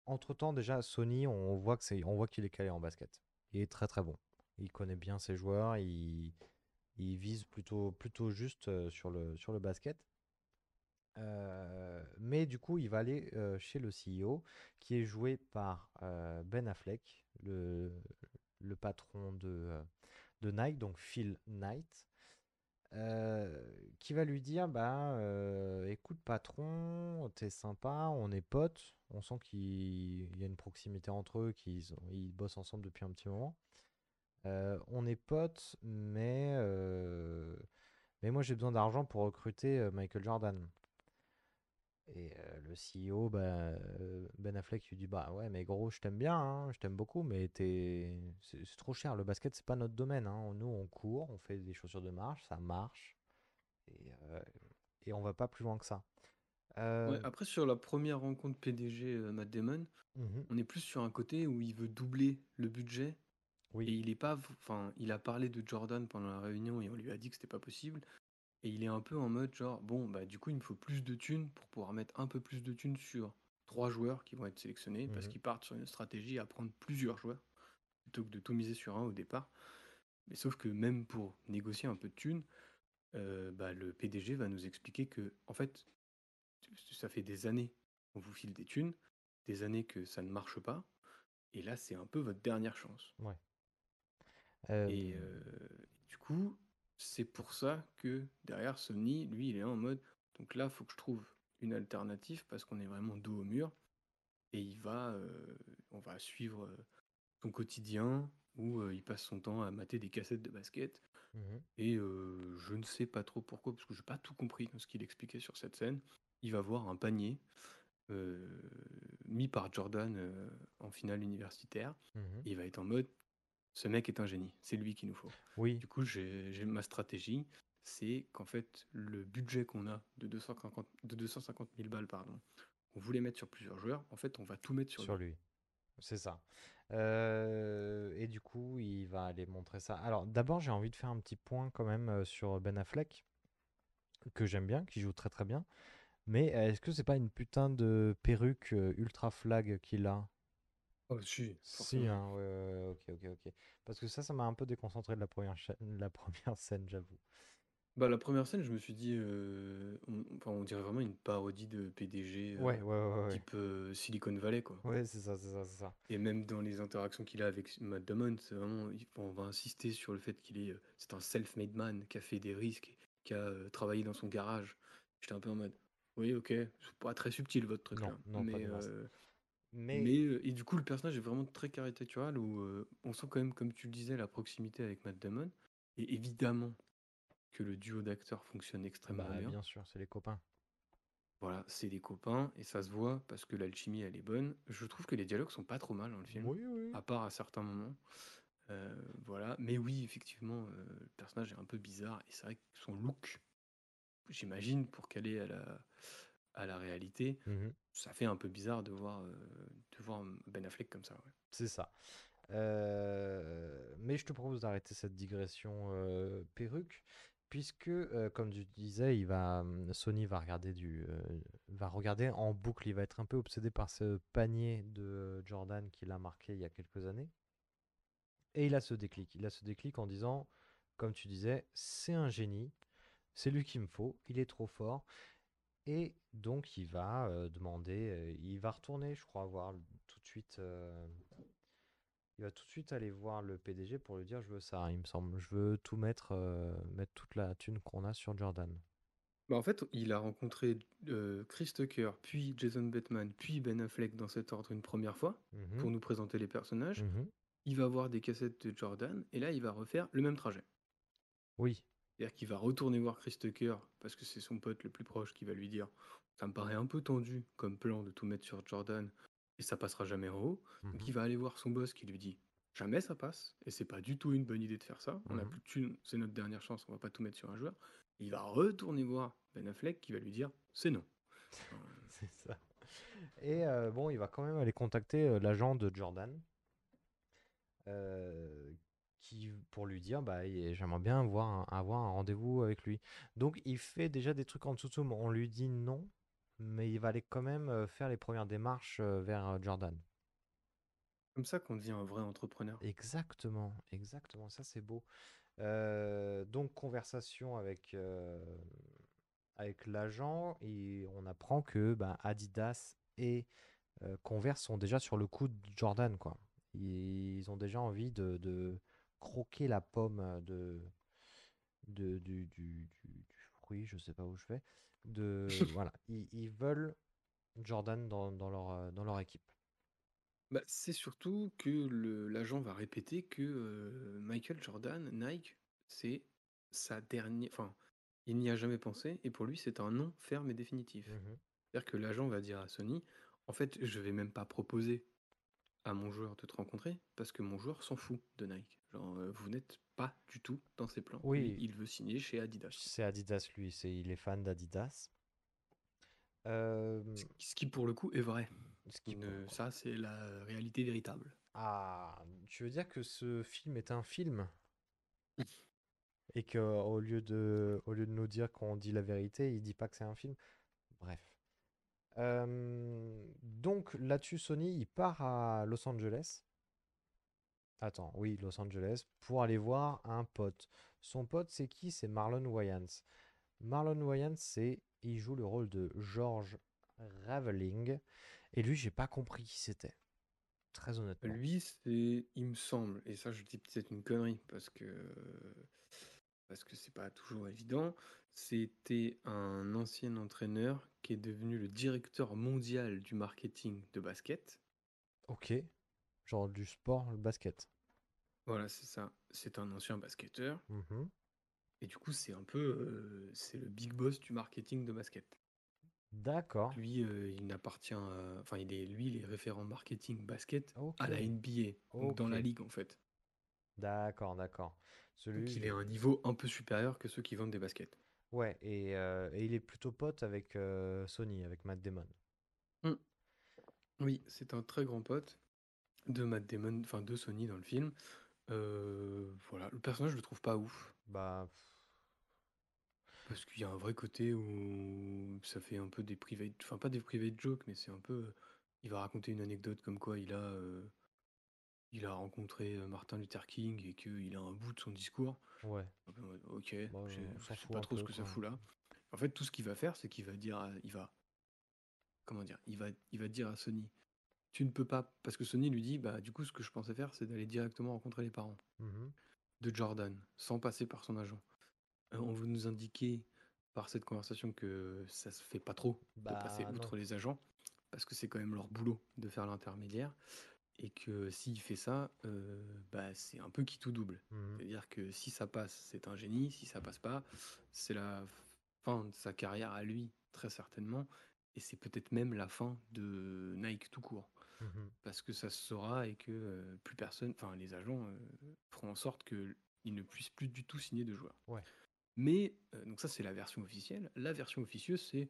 F: entre-temps, déjà, Sony, on voit qu'il est calé en basket. Il est très très bon. Il connaît bien ses joueurs, il, il vise plutôt, plutôt juste sur le, sur le basket. Mais du coup, il va aller chez le CEO, qui est joué par Ben Affleck, le, le patron de, euh, de Nike, donc Phil Knight, euh, qui va lui dire bah, euh, écoute, patron, t'es sympa, on est potes, on sent qu'il y a une proximité entre eux, qu'ils ils bossent ensemble depuis un petit moment. On est potes, mais, mais moi j'ai besoin d'argent pour recruter Michael Jordan. Et euh, le CEO, bah, euh, Ben Affleck, lui dit Bah ouais, mais gros, je t'aime bien, hein, je t'aime beaucoup, mais t'es... c'est c'est trop cher. Le basket, c'est pas notre domaine. hein. Nous, on court, on fait des chaussures de marche, ça marche. Et, euh, et on va pas plus loin que ça. Euh,
E: Ouais, après, sur la première rencontre PDG euh, Matt Damon,
F: Mhm.
E: on est plus sur un côté où il veut doubler le budget.
F: Oui.
E: Et il est pas, enfin, il a parlé de Jordan pendant la réunion et on lui a dit que c'était pas possible. Et il est un peu en mode genre, bon, bah du coup, il me faut plus de thunes pour pouvoir mettre un peu plus de thunes sur trois joueurs qui vont être sélectionnés parce
F: Mhm.
E: qu'ils partent sur une stratégie à prendre plusieurs joueurs plutôt que de tout miser sur un au départ. Mais sauf que même pour négocier un peu de thunes, euh, bah, le PDG va nous expliquer que, en fait, ça fait des années qu'on vous file des thunes, des années que ça ne marche pas, et là, c'est un peu votre dernière chance.
F: Ouais.
E: Et
F: Euh,
E: euh, du coup, c'est pour ça que derrière Sony, lui, il est en mode, donc là, il faut que je trouve une alternative parce qu'on est vraiment dos au mur, et il va, euh, on va suivre euh, son quotidien, où euh, il passe son temps à mater des cassettes de basket.
F: Mhm.
E: Et euh, je ne sais pas trop pourquoi, parce que j'ai pas tout compris dans ce qu'il expliquait sur cette scène. Il va voir un panier mis par Jordan en finale universitaire.
F: Mhm.
E: Et il va être en mode, ce mec est un génie, c'est lui qu'il nous faut.
F: Oui.
E: Du coup, j'ai ma stratégie, c'est qu'en fait, le budget qu'on a de 250, de 250 000 balles, pardon, on voulait mettre sur plusieurs joueurs. En fait, on va tout mettre sur,
F: Sur
E: lui.
F: lui. C'est ça. Euh, et du coup, il va aller montrer ça. Alors, d'abord, j'ai envie de faire un petit point quand même euh, sur Ben Affleck, que j'aime bien, qui joue très très bien. Mais euh, est-ce que c'est pas une putain de perruque ultra flag qu'il a?
E: Oh, si,
F: Si,
E: forcément.
F: hein, ouais, ouais, ouais, ok, ok, ok. Parce que ça, ça m'a un peu déconcentré de la première, cha- la <laughs> première scène, j'avoue.
E: Bah, la première scène, je me suis dit, euh, on, enfin, on dirait vraiment une parodie de PDG,
F: Ouais,
E: euh,
F: ouais, ouais, ouais.
E: type euh, Silicon Valley, quoi.
F: Ouais, c'est ça, c'est ça, c'est ça.
E: Et même dans les interactions qu'il a avec Matt Damon, c'est vraiment, il- on va insister sur le fait qu'il est, euh, c'est un self-made man qui a fait des risques, qui a euh, travaillé dans son garage. J'étais un peu en mode, oui, ok, c'est pas très subtil votre truc
F: Non,
E: là,
F: non, pas
E: mais,
F: des masses. Mais-
E: mais euh, et du coup le personnage est vraiment très caricatural où euh, on sent quand même, comme tu le disais, la proximité avec Matt Damon. Et évidemment que le duo d'acteurs fonctionne extrêmement
F: Bah,
E: bien.
F: bien sûr, c'est les copains.
E: Voilà, c'est des copains et ça se voit parce que l'alchimie elle est bonne. Je trouve que les dialogues sont pas trop mal dans le film,
F: Oui, oui.
E: à part à certains moments. Euh, voilà, mais oui, effectivement, euh, le personnage est un peu bizarre et c'est vrai que son look, j'imagine, pour caler à la, à la réalité,
F: Mhm.
E: ça fait un peu bizarre de voir, euh, de voir Ben Affleck comme ça. ouais.
F: C'est ça. Euh, mais je te propose d'arrêter cette digression euh, perruque, puisque, comme tu disais, il va, hum, Sony va regarder du, va regarder en boucle. Il va être un peu obsédé par ce panier de Jordan qu'il a marqué il y a quelques années. Et il a ce déclic. Il a ce déclic en disant, comme tu disais, c'est un génie, c'est lui qu'il me faut, il est trop fort. Et donc il va euh, demander, euh, il va retourner, je crois, voir tout de suite. euh, il va tout de suite aller voir le PDG pour lui dire je veux ça, il me semble, je veux tout mettre, euh, mettre toute la thune qu'on a sur Jordan.
E: Bah, en fait, il a rencontré euh, Chris Tucker, puis Jason Bateman, puis Ben Affleck dans cet ordre une première fois
F: Mhm.
E: pour nous présenter les personnages.
F: Mhm.
E: Il va voir des cassettes de Jordan et là, il va refaire le même trajet.
F: Oui,
E: C'est-à-dire qu'il va retourner voir Chris Tucker parce que c'est son pote le plus proche qui va lui dire Ça me paraît un peu tendu comme plan de tout mettre sur Jordan et ça passera jamais en haut. Donc
F: Mhm.
E: il va aller voir son boss qui lui dit Jamais ça passe et c'est pas du tout une bonne idée de faire ça. On a
F: Mhm.
E: plus de thunes, c'est notre dernière chance, on va pas tout mettre sur un joueur. Il va retourner voir Ben Affleck qui va lui dire C'est non. <laughs>
F: c'est ça. Et euh, bon, il va quand même aller contacter euh, l'agent de Jordan. euh, qui, pour lui dire bah, j'aimerais bien avoir un, avoir un rendez-vous avec lui. Donc il fait déjà des trucs en dessous mais on lui dit non, mais il va aller quand même euh, faire les premières démarches euh, vers euh, Jordan.
E: Comme ça qu'on devient un vrai entrepreneur.
F: Exactement, exactement, ça c'est beau. Euh, donc conversation avec, euh, avec l'agent et on apprend que bah, Adidas et euh, Converse sont déjà sur le coup de Jordan quoi. Ils ont déjà envie de, de croquer la pomme de, de- du, du- du- du fruit, je sais pas où je vais. De, <laughs> voilà, ils, ils veulent Jordan dans, dans leur, dans leur équipe.
E: Bah, c'est surtout que l'agent va répéter que euh, Michael Jordan, Nike, c'est sa dernière. Enfin, il n'y a jamais pensé et pour lui, c'est un non ferme et définitif.
F: Mhm.
E: C'est-à-dire que l'agent va dire à Sony En fait, je vais même pas proposer à mon joueur de te rencontrer parce que mon joueur s'en fout de Nike. Euh, vous n'êtes pas du tout dans ses plans.
F: Oui.
E: Il veut signer chez Adidas.
F: C'est Adidas, lui, c'est, il est fan d'Adidas. Euh,
E: Ce qui, pour le coup, est vrai.
F: ce qui-
E: Une- ça, c'est la réalité véritable.
F: Ah, tu veux dire que ce film est un film? Et que au lieu de, au lieu de nous dire qu'on dit la vérité, il dit pas que c'est un film? Bref. Euh, donc là-dessus, Sony, il part à Los Angeles. Attends, oui, Los Angeles, pour aller voir un pote. Son pote, c'est qui? C'est Marlon Wayans. Marlon Wayans, c'est, il joue le rôle de George Raveling. Et lui, j'ai pas compris qui c'était. Très honnêtement.
E: Lui, c'est, il me semble, et ça je dis peut-être une connerie parce que parce que c'est pas toujours évident, c'était un ancien entraîneur qui est devenu le directeur mondial du marketing de basket.
F: Ok. Genre du sport, le basket.
E: Voilà, c'est ça. C'est un ancien basketteur.
F: Mhm.
E: Et du coup, c'est un peu, euh, c'est le big boss du marketing de basket.
F: D'accord.
E: Lui, euh, il n'appartient à- enfin, il est, lui, il est référent marketing basket
F: Ok.
E: à la NBA, donc dans la
F: Ok.
E: ligue en fait.
F: D'accord, d'accord.
E: Donc
F: Celui,
E: il est à un niveau un peu supérieur que ceux qui vendent des baskets.
F: ouais, et, euh, et il est plutôt pote avec euh, Sony, avec Matt Damon.
E: Mm. Oui, c'est un très grand pote de Matt Damon, enfin de Sony dans le film. Euh, voilà, le personnage, je le trouve pas ouf.
F: Bah,
E: Parce qu'il y a un vrai côté où ça fait un peu des private, enfin pas des private jokes, mais c'est un peu, il va raconter une anecdote comme quoi il a, euh, il a rencontré euh, Martin Luther King et qu'il a un bout de son discours.
F: ouais.
E: Ok,
F: Bah,
E: je sais pas trop ce que ça fout là. En fait, tout ce qu'il va faire, c'est qu'il va dire, à- il va, comment dire, il va, il va dire à Sony, tu ne peux pas, parce que Sony lui dit, bah du coup, ce que je pensais faire, c'est d'aller directement rencontrer les parents
F: Mhm.
E: de Jordan, sans passer par son agent. Euh, on veut nous indiquer par cette conversation que ça se fait pas trop de passer
F: Bah,
E: outre
F: non.
E: les agents, parce que c'est quand même leur boulot de faire l'intermédiaire, et que s'il fait ça, euh, bah, c'est un peu qui tout double.
F: Mhm.
E: C'est-à-dire que si ça passe, c'est un génie, si ça passe pas, c'est la fin de sa carrière à lui, très certainement, et c'est peut-être même la fin de Nike tout court
F: Mhm.
E: parce que ça se saura et que euh, plus personne, enfin les agents euh, feront en sorte qu'ils ne puissent plus du tout signer de joueurs.
F: Ouais.
E: Mais, euh, donc ça c'est la version officielle. La version officieuse c'est,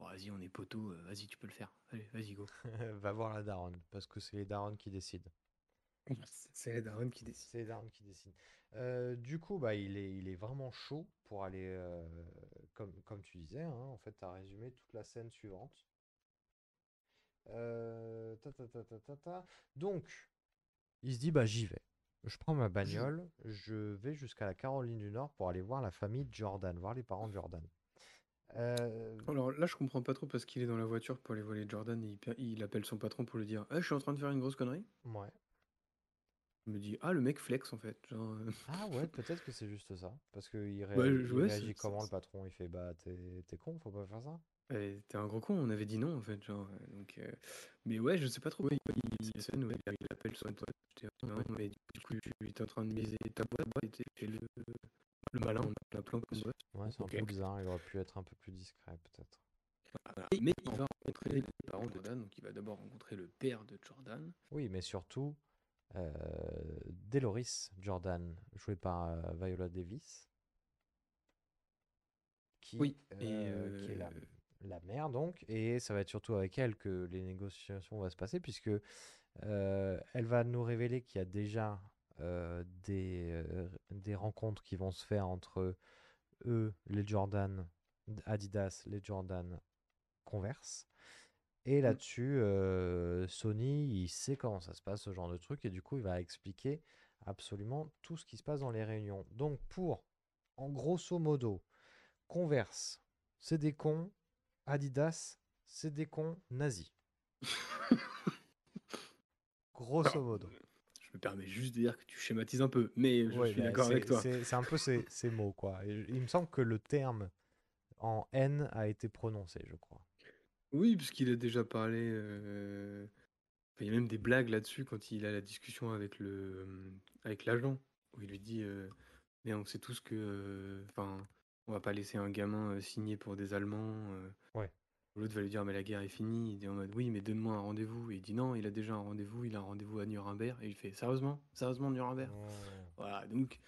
E: Oh, vas-y on est poteau, vas-y tu peux le faire. Allez, vas-y go. <laughs>
F: Va voir la daronne, parce que c'est les darons qui décident.
E: c'est les darons qui décident.
F: C'est les darons qui décident. Euh, du coup, bah, il est, il est vraiment chaud pour aller, euh, comme, comme tu disais, hein, en fait, tu as résumé toute la scène suivante. Euh, ta, ta, ta. Donc, il se dit, bah, j'y vais. Je prends ma bagnole, je vais jusqu'à la Caroline du Nord pour aller voir la famille de Jordan, voir les parents de Jordan. Euh,
E: Alors là je comprends pas trop parce qu'il est dans la voiture pour aller voler Jordan et il, appelle son patron pour lui dire Eh, je suis en train de faire une grosse connerie.
F: ouais.
E: Il me dit ah le mec flex en fait. Genre, euh, <laughs>
F: Ah ouais, peut-être que c'est juste ça. Parce qu'il
E: Bah,
F: réagit,
E: je-
F: il
E: ouais, c'est-
F: réagit comment le patron? Il fait, bah, t'es con, faut pas faire ça.
E: T'es un gros con, on avait dit non en fait, genre. euh, Donc, euh, Mais ouais, je sais pas trop. Il, il, appelle pote. j'étais, ah, non, mais du coup, tu es en train de miser ta boîte et le, le malin en comme boîte.
F: Ouais, c'est un
E: Ok.
F: peu bizarre, il aurait pu être un peu plus discret, peut-être.
E: Voilà. Mais il va rencontrer les parents de Jordan, donc il va d'abord rencontrer le père de Jordan.
F: Oui, mais surtout, euh, Deloris Jordan, joué par euh, Viola Davis, qui,
E: Oui, et,
F: euh, qui est
E: euh,
F: la mère, donc, et ça va être surtout avec elle que les négociations vont se passer, puisque euh, elle va nous révéler qu'il y a déjà euh, des, euh, des rencontres qui vont se faire entre eux, les Jordan, Adidas, les Jordan, Converse. Et là-dessus, euh, Sony, il sait comment ça se passe, ce genre de truc, et du coup, il va expliquer absolument tout ce qui se passe dans les réunions. Donc, pour, en grosso modo, Converse, c'est des cons, Adidas, c'est des cons nazis. <laughs> grosso modo.
E: Je me permets juste de dire que tu schématises un peu, mais je
F: Ouais,
E: suis
F: bah,
E: d'accord avec toi.
F: C'est un peu ces, <laughs> ces mots, quoi. Et il me semble que le terme en N a été prononcé, je crois.
E: Oui, puisqu'il a déjà parlé. euh, enfin, il y a même des blagues là-dessus quand il a la discussion avec le avec l'agent, où il lui dit euh, Mais on sait tous que. euh, Enfin, on va pas laisser un gamin euh, signer pour des Allemands. euh.
F: Ouais.
E: L'autre va lui dire Mais la guerre est finie. Il dit en mode Oui, mais donne-moi un rendez-vous. Et il dit Non, il a déjà un rendez-vous. Il a un rendez-vous à Nuremberg. Et il fait Sérieusement? Sérieusement, Nuremberg? Voilà, donc.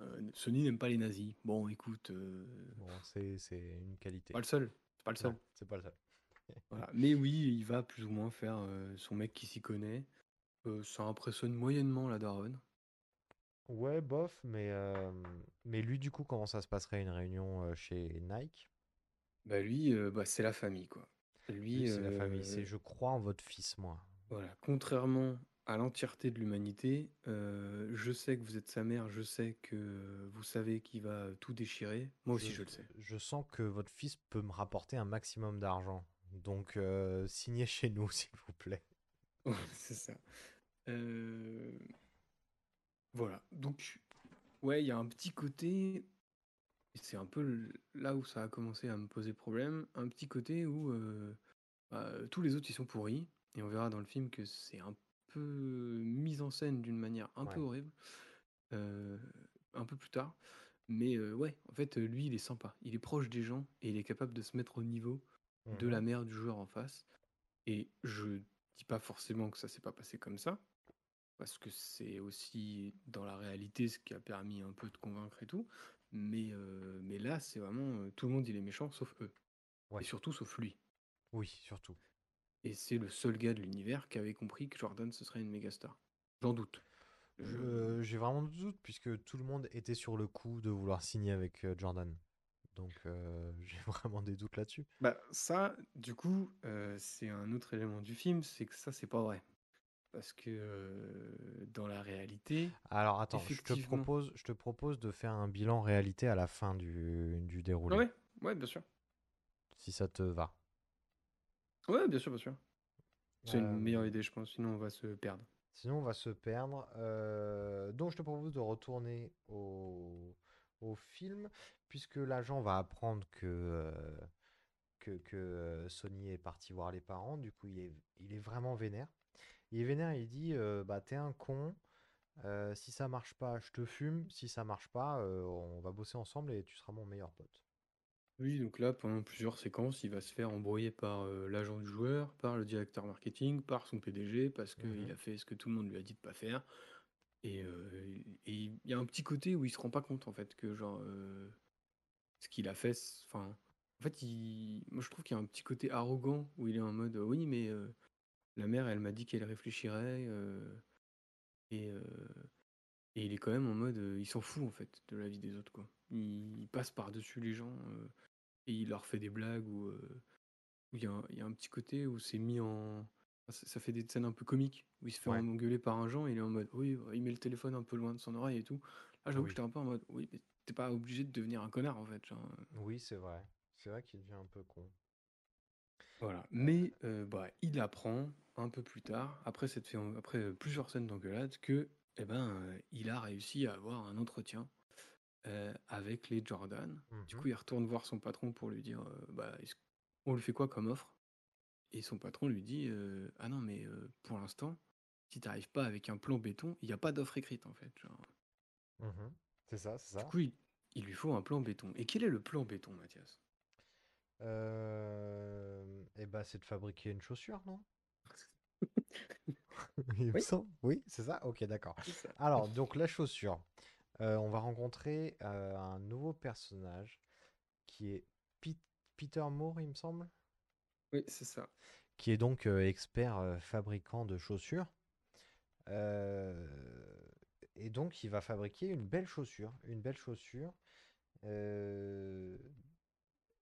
E: euh, Sony n'aime pas les nazis. Bon, écoute. euh,
F: Bon, c'est c'est une qualité.
E: pas le seul. C'est pas le seul.
F: Non, c'est pas le seul. <laughs>
E: Voilà. Mais oui, il va plus ou moins faire euh, son mec qui s'y connaît. Euh, ça impressionne moyennement la daronne.
F: Ouais, bof, mais, euh, mais lui, du coup, comment ça se passerait une réunion euh, chez Nike?
E: Bah lui, euh, bah, c'est la famille, quoi. Lui,
F: Lui, c'est la famille. C'est
E: euh,
F: je crois en votre fils, moi.
E: voilà, contrairement à l'entièreté de l'humanité, euh, je sais que vous êtes sa mère, je sais que vous savez qu'il va tout déchirer. Moi aussi, je le sais.
F: Je sens que votre fils peut me rapporter un maximum d'argent. Donc, euh, signez chez nous, <laughs> s'il vous plaît.
E: Ouais, c'est ça. Euh, Voilà. Donc, ouais, il y a un petit côté. C'est un peu là où ça a commencé à me poser problème. Un petit côté où euh, bah, tous les autres ils sont pourris. Et on verra dans le film que c'est un peu mis en scène d'une manière un peu horrible. euh, un peu plus tard. Mais euh, ouais, en fait, lui, il est sympa. Il est proche des gens et il est capable de se mettre au niveau de la
F: Mhm.
E: mère du joueur en face. Et je dis pas forcément que ça s'est pas passé comme ça, parce que c'est aussi dans la réalité ce qui a permis un peu de convaincre et tout. Mais, euh, mais là, c'est vraiment euh, tout le monde il est méchant sauf eux.
F: Ouais.
E: Et surtout sauf lui.
F: Oui, surtout.
E: Et c'est le seul gars de l'univers qui avait compris que Jordan ce serait une méga star. J'en doute. Je-
F: Je- J'ai vraiment de doute puisque tout le monde était sur le coup de vouloir signer avec euh, Jordan. Donc euh, <laughs> j'ai vraiment des doutes là-dessus.
E: Bah ça, du coup, c'est un autre élément du film, c'est que ça, c'est pas vrai. Parce que euh, dans la réalité,
F: Alors attends, je te propose, je te propose de faire un bilan réalité à la fin du, du déroulé,
E: Ouais, ouais, bien sûr.
F: si ça te va.
E: Ouais, bien sûr, bien sûr. C'est
F: Euh,
E: une meilleure idée, je pense, sinon on va se perdre.
F: Sinon, on va se perdre. Euh, donc, je te propose de retourner au, au film, puisque l'agent va apprendre que, euh, que, que, euh, Sony est parti voir les parents. Du coup, il est, il est vraiment vénère. Il est vénère, il dit euh, Bah, t'es un con. euh, si ça marche pas, je te fume. Si ça marche pas, euh, on va bosser ensemble et tu seras mon meilleur pote.
E: Oui, donc là, pendant plusieurs séquences, il va se faire embrouiller par euh, l'agent du joueur, par le directeur marketing, par son PDG, parce qu'il
F: Mhm.
E: a fait ce que tout le monde lui a dit de pas faire. Et euh, et il y a un petit côté où il se rend pas compte, en fait, que genre, euh, ce qu'il a fait, c'est- enfin, en fait, il... moi je trouve qu'il y a un petit côté arrogant où il est en mode, oui, mais euh, la mère, elle m'a dit qu'elle réfléchirait, euh, et, euh, et il est quand même en mode, euh, il s'en fout, en fait, de la vie des autres, quoi. Il, il passe par-dessus les gens. et il leur fait des blagues euh, où il y, a un- il y a un petit côté où c'est mis en. enfin, Ça, ça fait des scènes un peu comiques où il se fait
F: Ouais.
E: engueuler par un genre et il est en mode oui, il met le téléphone un peu loin de son oreille et tout. Là, j'avoue
F: Oui.
E: que j'étais un peu en mode oui, mais t'es pas obligé de devenir un connard en fait. genre,
F: Oui, c'est vrai. C'est vrai qu'il devient un peu con.
E: Voilà. Mais bah, il apprend un peu plus tard, après, cette fait, après plusieurs scènes d'engueulade, que eh ben, il a réussi à avoir un entretien euh, avec les Jordan. Du
F: Mhm.
E: coup, il retourne voir son patron pour lui dire euh, bah, on lui fait quoi comme offre? Et son patron lui dit euh, Ah non, mais pour l'instant, si t'arrives pas avec un plan béton, il n'y a pas d'offre écrite en fait. genre.
F: Mhm. C'est ça, c'est ça.
E: Du coup, il, il lui faut un plan béton. Et quel est le plan béton, Mathias?
F: Eh ben, c'est de fabriquer une chaussure, non? Il me
E: Oui.
F: semble. Oui, c'est ça? Ok, d'accord. Alors, donc la chaussure. Euh, on va rencontrer euh, un nouveau personnage qui est Pete- Peter Moore, il me semble,
E: Oui, c'est ça.
F: qui est donc euh, expert euh, fabricant de chaussures. Euh, et donc, il va fabriquer une belle chaussure, une belle chaussure, euh,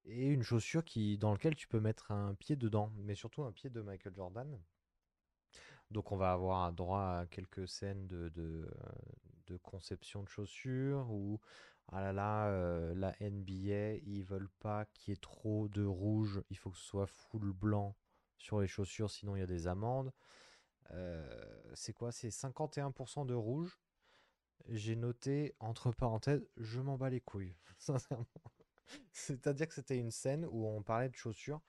F: et une chaussure qui, dans laquelle tu peux mettre un pied dedans, mais surtout un pied de Michael Jordan. Donc, on va avoir droit à quelques scènes de, conception de chaussures où, ah là là, euh, la NBA, ils veulent pas qu'il y ait trop de rouge, il faut que ce soit full blanc sur les chaussures, sinon il y a des amendes. Euh, c'est quoi? C'est 51% de rouge. J'ai noté, entre parenthèses, je m'en bats les couilles, <laughs> sincèrement. C'est-à-dire que c'était une scène où on parlait de chaussures,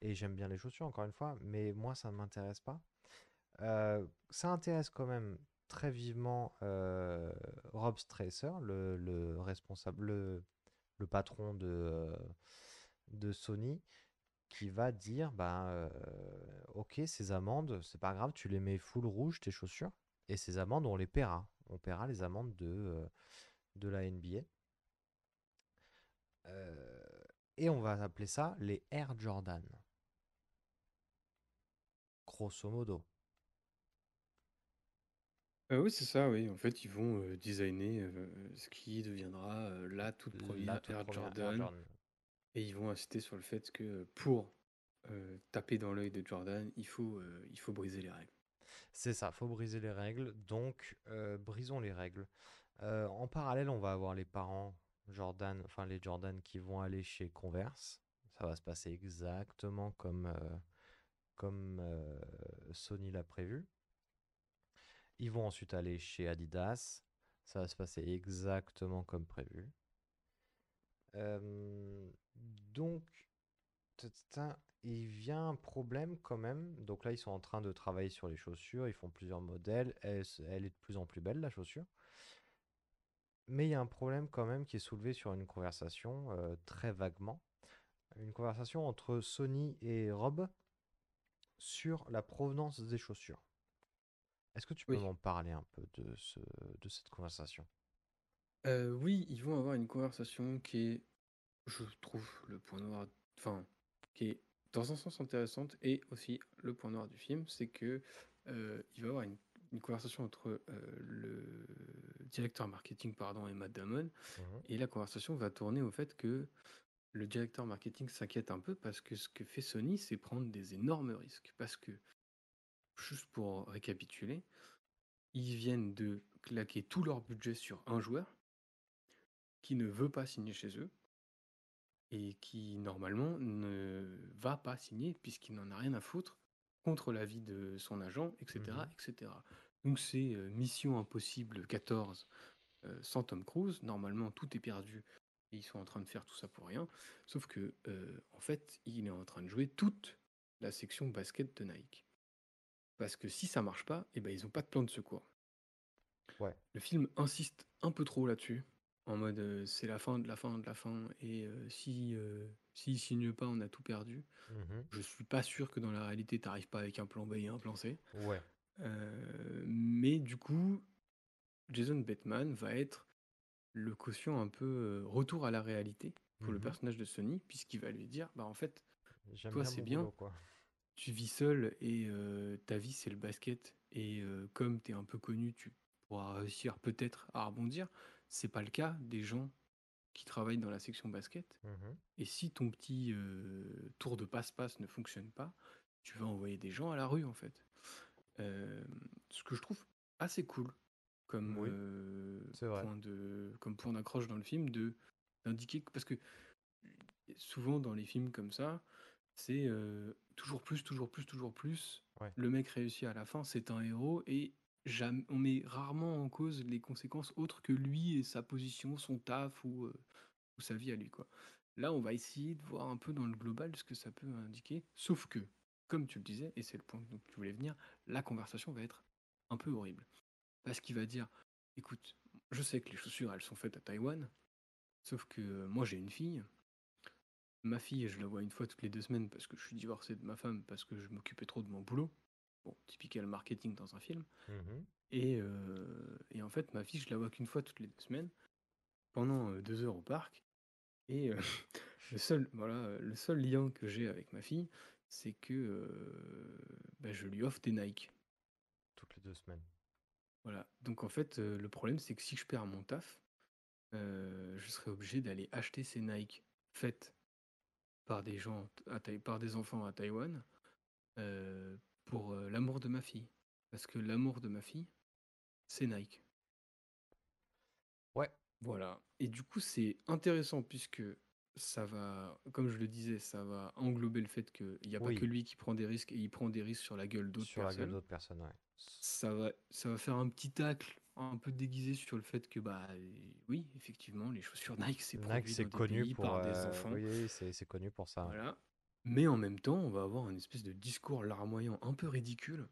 F: et j'aime bien les chaussures, encore une fois, mais moi, ça ne m'intéresse pas. Euh, ça intéresse quand même très vivement euh, Rob Stresser, le, le responsable, le, patron de, euh, de Sony, qui va dire, euh, ok, ces amendes, c'est pas grave, tu les mets full rouge, tes chaussures, et ces amendes, on les paiera. On paiera les amendes de, de la NBA. Et on va appeler ça les Air Jordan. Grosso modo.
E: Euh, oui, c'est ça, oui. En fait, ils vont designer ce qui deviendra la toute première
F: La toute
E: Air
F: première Air
E: Jordan.
F: Jordan.
E: Et ils vont insister sur le fait que pour taper dans l'œil de Jordan, il faut, il faut briser les règles.
F: C'est ça, faut briser les règles. Donc, brisons les règles. En parallèle, on va avoir les parents Jordan, enfin les Jordan qui vont aller chez Converse. Ça va se passer exactement comme, comme Sony l'a prévu. Ils vont ensuite aller chez Adidas. Ça va se passer exactement comme prévu. Euh, donc, il vient un problème quand même. Donc là, ils sont en train de travailler sur les chaussures. Ils font plusieurs modèles. Elle est de plus en plus belle, la chaussure. Mais il y a un problème quand même qui est soulevé sur une conversation euh, très vaguement. Une conversation entre Sony et Rob sur la provenance des chaussures. Est-ce que tu peux
E: Oui.
F: m'en parler un peu de, ce, de cette conversation?
E: Euh, oui, ils vont avoir une conversation qui est, je trouve, le point noir, enfin, qui est dans un sens intéressante et aussi le point noir du film, c'est que euh, il va y avoir une, une conversation entre euh, le directeur marketing, pardon, et Matt Damon,
F: Mhm.
E: et la conversation va tourner au fait que le directeur marketing s'inquiète un peu parce que ce que fait Sony, c'est prendre des énormes risques. Parce que, juste pour récapituler, ils viennent de claquer tout leur budget sur un joueur qui ne veut pas signer chez eux et qui normalement ne va pas signer puisqu'il n'en a rien à foutre contre l'avis de son agent, etc.
F: Mhm.
E: etc. Donc c'est euh, Mission Impossible 14 euh, sans Tom Cruise. Normalement tout est perdu et ils sont en train de faire tout ça pour rien. Sauf que euh, en fait il est en train de jouer toute la section basket de Nike. Parce que si ça marche pas, eh ben, ils n'ont pas de plan de secours.
F: Ouais.
E: Le film insiste un peu trop là-dessus, en mode euh, c'est la fin de la fin de la fin, et euh, si euh, s'il signe pas, on a tout perdu.
F: Mhm.
E: Je suis pas sûr que dans la réalité, t'arrives pas avec un plan B et un plan C.
F: Ouais.
E: Euh, mais du coup, Jason Bateman va être le caution un peu euh, retour à la réalité pour le
F: Mhm.
E: personnage de Sony, puisqu'il va lui dire, bah en fait, toi c'est bien,
F: boulot, quoi.
E: Tu vis seul et ta vie c'est le basket et comme tu es un peu connu, tu pourras réussir peut-être à rebondir. C'est pas le cas des gens qui travaillent dans la section basket.
F: Mhm.
E: Et si ton petit tour de passe-passe ne fonctionne pas, tu vas envoyer des gens à la rue en fait. Ce que je trouve assez cool comme
F: Oui, c'est vrai.
E: point de comme point d'accroche dans le film de d'indiquer que- parce que souvent dans les films comme ça, c'est euh, toujours plus, toujours plus, toujours plus.
F: Ouais.
E: Le mec réussit à la fin, c'est un héros et jamais, on met rarement en cause les conséquences autres que lui et sa position, son taf ou, euh, ou sa vie à lui. Quoi. Là, on va essayer de voir un peu dans le global ce que ça peut indiquer. Sauf que, comme tu le disais, et c'est le point dont tu voulais venir, la conversation va être un peu horrible. Parce qu'il va dire, écoute, je sais que les chaussures, elles sont faites à Taïwan, sauf que moi j'ai une fille. Ma fille, je la vois une fois toutes les deux semaines parce que je suis divorcé de ma femme parce que je m'occupais trop de mon boulot. Bon, typical marketing dans un film.
F: Mhm.
E: Et, euh, et en fait, ma fille, je la vois qu'une fois toutes les deux semaines, pendant euh, deux heures au parc. Et euh, <laughs> le, seul, voilà, le seul lien que j'ai avec ma fille, c'est que euh, bah, je lui offre des Nike.
F: Toutes les deux semaines.
E: Voilà. Donc en fait, le problème, c'est que si je perds mon taf, je serai obligé d'aller acheter ces Nike faites par des gens à Taï- par des enfants à Taïwan euh, pour euh, l'amour de ma fille. Parce que l'amour de ma fille, c'est Nike.
F: Ouais.
E: Voilà. Et du coup, c'est intéressant puisque ça va, comme je le disais, ça va englober le fait qu'il n'y a
F: Oui.
E: pas que lui qui prend des risques et il prend des risques sur la gueule d'autres
F: Sur la gueule
E: personnes
F: d'autres personnes, ouais.
E: ça va, ça va faire un petit tacle un peu déguisé sur le fait que, bah oui, effectivement, les chaussures Nike, c'est
F: Nike, c'est
E: des
F: connu pour.
E: par des
F: euh,
E: enfants.
F: Oui, c'est connu pour ça.
E: Voilà. Mais en même temps, on va avoir une espèce de discours larmoyant un peu ridicule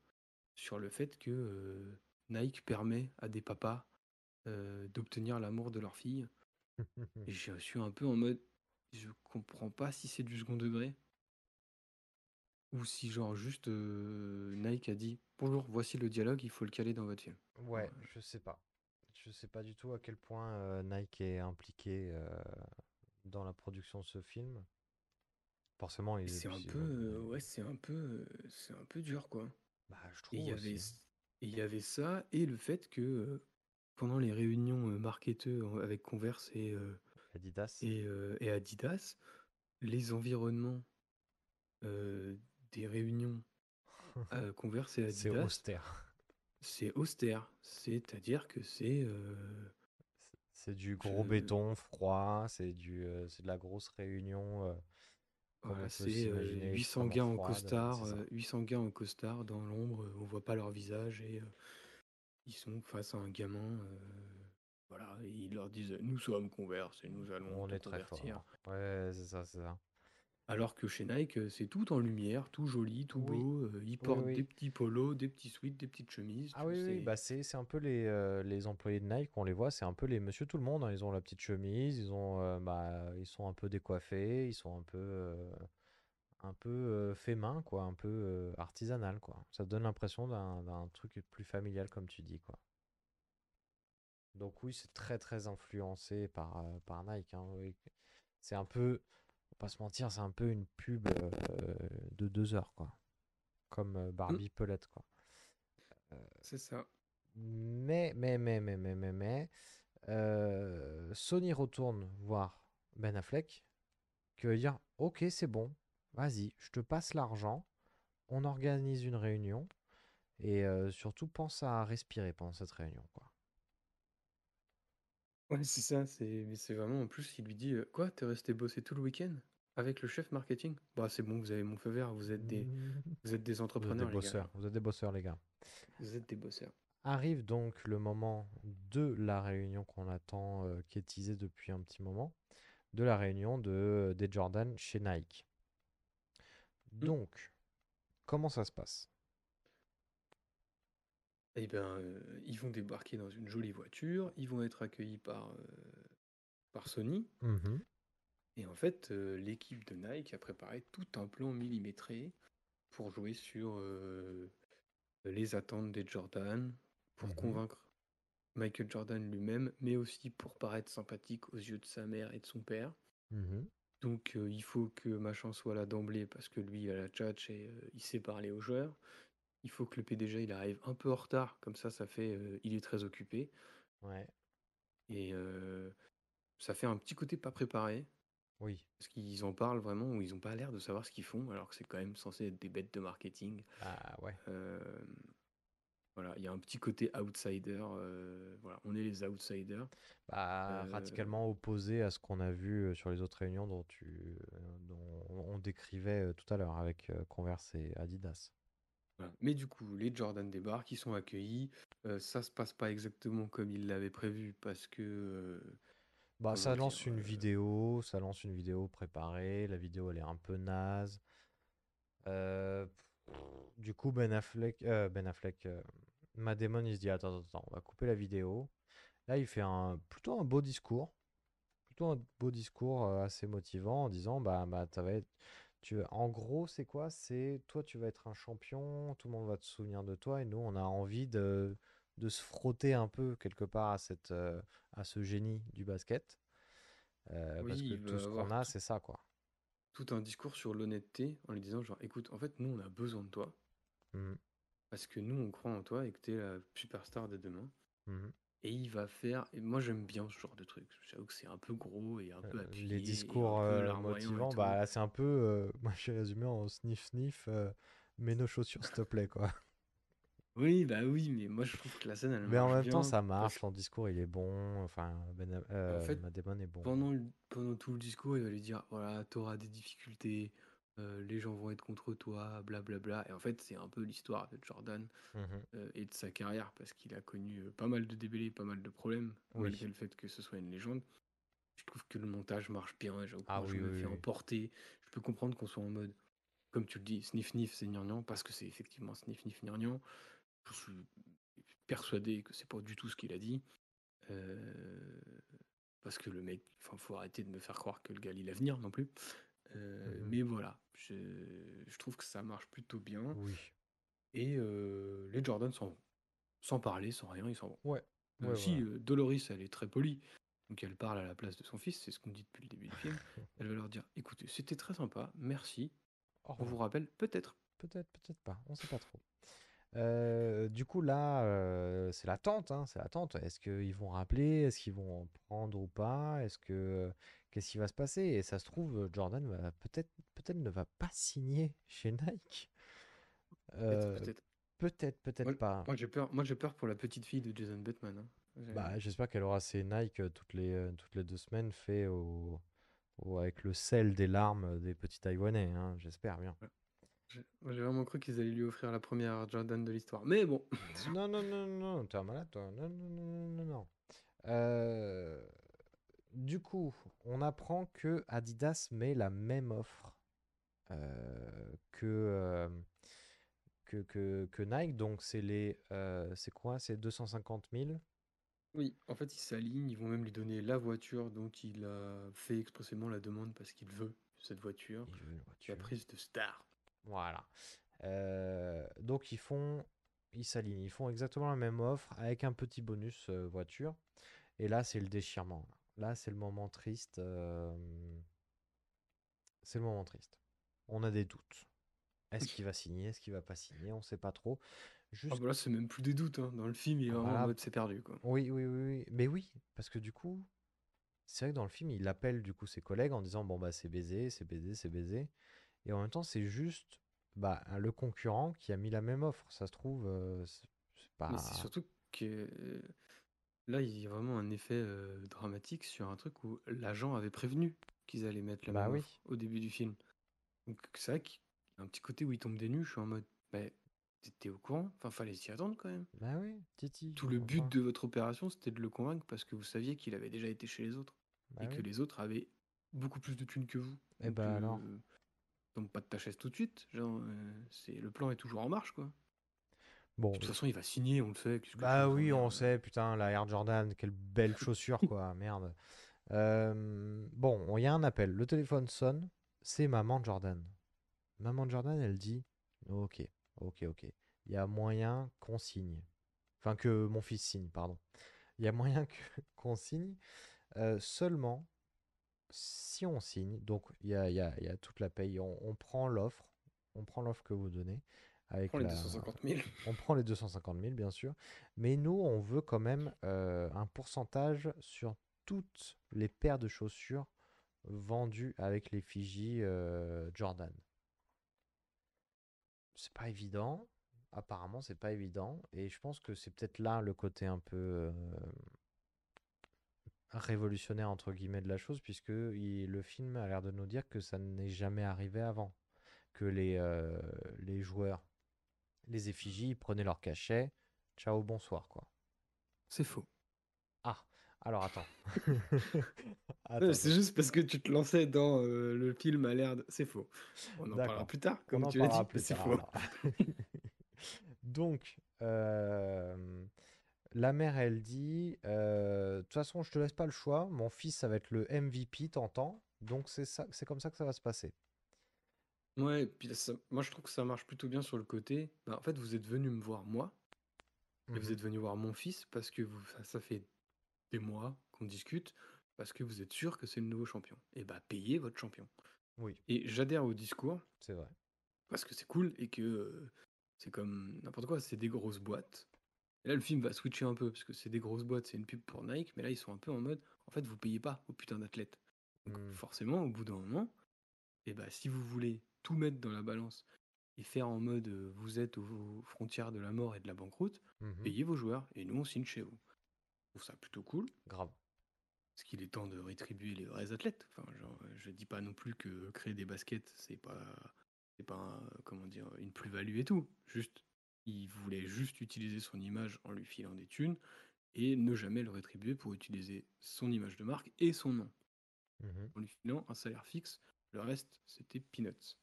E: sur le fait que euh, Nike permet à des papas euh, d'obtenir l'amour de leur fille. <laughs> Et je suis un peu en mode, je comprends pas si c'est du second degré. Ou si genre juste euh, Nike a dit bonjour, voici le dialogue, il faut le caler dans votre film.
F: Ouais, je sais pas. Je sais pas du tout à quel point euh, Nike est impliqué euh, dans la production de ce film. Forcément, il
E: C'est un peu, ouais, c'est un peu, c'est un peu dur quoi.
F: Bah, je
E: Et il y
F: trouve
E: avait, et il y avait ça et le fait que pendant les réunions marketeux avec Converse et,
F: Adidas.
E: et, et Adidas, les environnements euh, des réunions <laughs> euh, Converse et
F: C'est austère.
E: c'est austère. C'est-à-dire que c'est euh,
F: C'est du gros béton froid, c'est du, euh, c'est de la grosse réunion. euh,
E: Voilà, c'est euh,
F: s'imaginer,
E: 800
F: extrêmement
E: gars en costard,
F: c'est ça.
E: euh, 800 gars en costard dans l'ombre, on voit pas leur visage et ils sont face à un gamin. voilà, et ils leur disent Nous sommes Converse et nous allons
F: On est très fort. Ouais, c'est ça, c'est ça.
E: Alors que chez Nike, euh, c'est tout en lumière, tout joli, tout
F: Oui.
E: beau. euh, ils
F: Oui,
E: portent
F: oui.
E: des petits polos, des petits sweats, des petites chemises.
F: Ah
E: tu-
F: oui, bah c'est c'est un peu les, euh, les employés de Nike, on les voit, c'est un peu les monsieur tout le monde. hein. Ils ont la petite chemise, ils ont, euh, bah, ils sont un peu décoiffés, ils sont un peu, euh, un peu euh, fait main, quoi, un peu euh, artisanal, quoi. Ça donne l'impression d'un d'un truc plus familial, comme tu dis, quoi. Donc oui, c'est très très influencé par, euh, par Nike. hein, oui. C'est un peu, pas se mentir, c'est un peu une pub euh, de deux heures, quoi. Comme euh, Barbie Pelette, quoi.
E: C'est ça.
F: Mais, mais, mais, mais, mais, mais, mais, euh, Sony retourne voir Ben Affleck, qui va dire, ok, c'est bon, vas-y, je te passe l'argent, on organise une réunion, et euh, surtout pense à respirer pendant cette réunion, quoi.
E: Ouais, c'est ça. C'est mais c'est vraiment en plus, il lui dit euh, Quoi, t'es resté bosser tout le week-end? Avec le chef marketing? Bah, c'est bon, vous avez mon feu vert, vous êtes des, <laughs> vous êtes des
F: Vous êtes des
E: entrepreneurs, les gars.
F: bosseurs, vous êtes des bosseurs, les gars.
E: Vous êtes des bosseurs.
F: Arrive donc le moment de la réunion qu'on attend, euh, qui est teasée depuis un petit moment, de la réunion de, des Jordan chez Nike. Donc, comment ça se passe?
E: Eh ben, euh, ils vont débarquer dans une jolie voiture, ils vont être accueillis par, euh, par Sony.
F: Mhm.
E: Et en fait, euh, l'équipe de Nike a préparé tout un plan millimétré pour jouer sur euh, les attentes des Jordan, pour
F: Mhm.
E: convaincre Michael Jordan lui-même, mais aussi pour paraître sympathique aux yeux de sa mère et de son père.
F: Mhm.
E: Donc euh, il faut que machin soit là d'emblée parce que lui il a la tchatch et il sait parler aux joueurs. Il faut que le PDG il arrive un peu en retard, comme ça ça fait il est très occupé.
F: Ouais.
E: Et ça fait un petit côté pas préparé.
F: Oui.
E: Parce qu'ils en parlent vraiment, ou ils n'ont pas l'air de savoir ce qu'ils font, alors que c'est quand même censé être des bêtes de marketing.
F: Ah ouais.
E: Euh, voilà, il y a un petit côté outsider. euh, voilà, on est les outsiders.
F: Bah,
E: Euh,
F: radicalement opposé à ce qu'on a vu sur les autres réunions dont, tu, dont on décrivait tout à l'heure avec Converse et Adidas.
E: Voilà. Mais du coup, les Jordan débarquent, ils sont accueillis. Ça se passe pas exactement comme ils l'avaient prévu parce que.
F: Bah, ça
E: dire,
F: lance une
E: euh,
F: vidéo, ça lance une vidéo préparée. La vidéo, elle est un peu naze. Euh, du coup, Ben Affleck, euh, Ben Affleck, euh, Matt Damon, il se dit attends, attends, attends, on va couper la vidéo. Là, il fait un plutôt un beau discours, plutôt un beau discours euh, assez motivant en disant bah, bah ça va être, tu en gros, c'est quoi? C'est toi, tu vas être un champion, tout le monde va te souvenir de toi, et nous, on a envie de, de se frotter un peu quelque part à cette, à ce génie du basket. Euh, parce
E: Oui,
F: que tout ce qu'on a, c'est ça, quoi.
E: tout un discours sur l'honnêteté en lui disant genre écoute en fait nous on a besoin de toi
F: Mhm.
E: parce que nous on croit en toi et que t'es la superstar de demain
F: Mhm.
E: et il va faire et moi j'aime bien ce genre de truc j'avoue que c'est un peu gros et un peu appuyé
F: Les discours euh, motivants, bah c'est un peu, euh, <laughs> moi j'ai résumé en sniff sniff, euh, mets nos chaussures s'il te plaît, quoi.
E: Oui bah oui mais moi je trouve que la scène elle
F: Mais en
E: marche
F: même temps,
E: bien
F: ça
E: parce
F: marche,
E: que
F: son discours il est bon, enfin, ben,
E: en
F: euh,
E: fait
F: Matt Damon est bon.
E: pendant le- pendant tout le discours il va lui dire voilà t'auras des difficultés euh, les gens vont être contre toi blablabla et en fait c'est un peu l'histoire de Jordan
F: Mhm.
E: euh, et de sa carrière parce qu'il a connu euh, pas mal de débellés, pas mal de problèmes,
F: Oui.
E: malgré le fait que ce soit une légende. Je trouve que le montage marche bien, que
F: Ah
E: moi,
F: oui,
E: je me
F: oui,
E: fais
F: oui.
E: emporter. Je peux comprendre qu'on soit en mode, comme tu le dis, sniff sniff, c'est gnangnan, parce que c'est effectivement sniff sniff gnangnan. Je suis persuadé que c'est pas du tout ce qu'il a dit. Euh, parce que le mec, enfin, faut arrêter de me faire croire que le gars lit l'avenir non plus. Euh,
F: Mhm.
E: Mais voilà, je, je trouve que ça marche plutôt bien.
F: Oui.
E: Et euh, les Jordan s'en vont. Sans parler, sans rien, ils s'en vont.
F: Ouais. Ouais,
E: si,
F: voilà.
E: Doloris, elle est très polie. Donc elle parle à la place de son fils, c'est ce qu'on dit depuis le début du film. <laughs> Elle va leur dire écoutez, c'était très sympa, merci. On vous rappelle peut-être.
F: Peut-être, peut-être pas, on sait pas trop. Euh, du coup, là, euh, c'est l'attente, hein, c'est l'attente. Est-ce qu'ils vont rappeler? Est-ce qu'ils vont en prendre ou pas? Est-ce que qu'est-ce qui va se passer? Et ça se trouve, Jordan va peut-être, peut-être ne va pas signer <laughs> chez Nike. Euh,
E: Peut-être,
F: peut-être, pas.
E: moi, j'ai peur, moi j'ai peur pour la petite fille de Jason Bateman. hein.
F: Bah, j'espère qu'elle aura ses Nike euh, toutes les, euh, toutes les deux semaines fait au, au- avec le sel des larmes des petits Taïwanais. hein, j'espère bien.
E: J'ai vraiment cru qu'ils allaient lui offrir la première Jordan de l'histoire. Mais bon,
F: Non, non, non, non, non, t'es un malade, toi. Non, non, non, non, non, non. Euh, du coup, on apprend que Adidas met la même offre euh, que, euh, que, que, que Nike. Donc, c'est les. euh, c'est quoi? C'est 250 000?
E: Oui, en fait, ils s'alignent, ils vont même lui donner la voiture dont il a fait expressément la demande parce qu'il veut cette voiture,
F: Il veut une
E: la
F: voiture.
E: prise de star.
F: Voilà. Euh, donc, ils font. Ils s'alignent. Ils font exactement la même offre avec un petit bonus euh, voiture. Et là, c'est le déchirement. Là, c'est le moment triste. euh, C'est le moment triste. On a des doutes. Est-ce qu'il va signer? Est-ce qu'il va pas signer? On sait pas trop.
E: Ah
F: Juste.
E: bah là, c'est même plus des doutes, hein. Dans le film, il est vraiment en
F: Voilà.
E: mode c'est perdu, quoi.
F: Oui, oui, oui, oui. Mais oui, parce que du coup, c'est vrai que dans le film, il appelle du coup ses collègues en disant bon bah c'est baisé, c'est baisé, c'est baisé. Et en même temps, c'est juste bah, le concurrent qui a mis la même offre. Ça se trouve, euh, c'est pas.
E: Mais c'est surtout que là, il y a vraiment un effet euh, dramatique sur un truc où l'agent avait prévenu qu'ils allaient mettre la
F: Bah
E: même
F: oui.
E: offre au début du film. Donc c'est vrai qu'il y a un petit côté où il tombe des nues. Je suis en mode, bah, t'étais au courant? Enfin, fallait s'y attendre quand même.
F: Bah oui, Titi.
E: Tout le but de votre opération, c'était de le convaincre parce que vous saviez qu'il avait déjà été chez les autres
F: Bah
E: et que les autres avaient beaucoup plus de thunes que vous.
F: Et
E: Donc,
F: bah alors.
E: euh, tombe pas de ta chaise tout de suite. Genre, euh, c'est le plan est toujours en marche, quoi.
F: Bon.
E: De toute façon, il va signer, on le sait.
F: Bah oui, on sait, putain, la Air Jordan, quelle belle <laughs> chaussure, quoi, merde. Euh, bon, il y a un appel, le téléphone sonne, c'est maman Jordan. Maman Jordan, elle dit, ok, ok, ok, il y a moyen qu'on signe. Enfin, que mon fils signe, pardon. Il y a moyen <laughs> qu'on signe, euh, seulement si on signe, donc il y a, il y a- il y a toute la paye, on, on prend l'offre, on prend l'offre que vous donnez. Avec
E: prend les
F: la-
E: 250 000. <laughs>
F: On prend les 250 000, bien sûr. Mais nous, on veut quand même euh, un pourcentage sur toutes les paires de chaussures vendues avec l'effigie euh, Jordan. C'est pas évident. Apparemment, c'est pas évident. Et je pense que c'est peut-être là le côté un peu euh, révolutionnaire, entre guillemets, de la chose, puisque il- le film a l'air de nous dire que ça n'est jamais arrivé avant. Que les, euh, les joueurs, les effigies, ils prenaient leur cachet. Ciao, bonsoir, quoi.
E: C'est faux.
F: Ah, alors attends. <laughs> Attends,
E: C'est juste parce que tu te lançais dans euh, le film à l'air de... C'est faux. On en parlera plus tard,
F: On
E: comme
F: en
E: tu l'as dit, c'est faux. <laughs>
F: Donc, euh, la mère, elle dit, euh, de toute façon, je te laisse pas le choix. Mon fils, ça va être le MVP, t'entends? Donc c'est ça, c'est comme ça que ça va se passer.
E: Ouais, puis ça- moi je trouve que ça marche plutôt bien sur le côté. Bah, en fait, vous êtes venu me voir moi, et vous
F: Mhm.
E: êtes venu voir mon fils parce que vous, ça, ça fait des mois qu'on discute, parce que vous êtes sûr que c'est le nouveau champion. Et bah, payez votre champion.
F: Oui,
E: Et j'adhère au discours,
F: c'est vrai.
E: parce que c'est cool et que euh, c'est comme n'importe quoi, c'est des grosses boîtes. Et là, le film va switcher un peu, parce que c'est des grosses boîtes, c'est une pub pour Nike, mais là, ils sont un peu en mode, en fait, vous payez pas aux putains d'athlètes. Donc,
F: Mm.
E: forcément, au bout d'un moment, et bah, si vous voulez tout mettre dans la balance et faire en mode, euh, vous êtes aux frontières de la mort et de la banqueroute,
F: Mhm.
E: payez vos joueurs, et nous, on signe chez vous. Je trouve ça plutôt cool.
F: Grave.
E: Parce qu'il est temps de rétribuer les vrais athlètes. Enfin, genre, je dis pas non plus que créer des baskets, c'est pas, c'est pas, un- comment dire, une plus-value et tout. Juste, il voulait juste utiliser son image en lui filant des thunes et ne jamais le rétribuer pour utiliser son image de marque et son nom.
F: Mhm.
E: En lui filant un salaire fixe, le reste, c'était peanuts.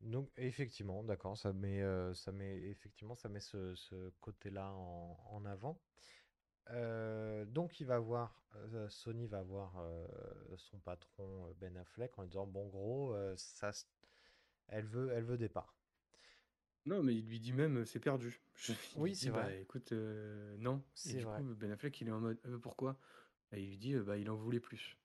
F: Donc effectivement, d'accord, ça met, euh, ça met effectivement, ça met ce, ce côté-là en, en avant. Euh, donc il va voir, euh, Sony va voir son patron Ben Affleck en lui disant bon gros, ça, elle veut, elle veut des parts.
E: Non, mais il lui dit même, c'est perdu. <laughs> Je- il
F: Oui,
E: lui
F: c'est
E: dit, bah,
F: vrai.
E: écoute, euh, non. Et
F: C'est
E: du
F: vrai.
E: coup, Ben Affleck, il est en mode, Euh, pourquoi? Et il lui dit, euh, bah, il en voulait plus.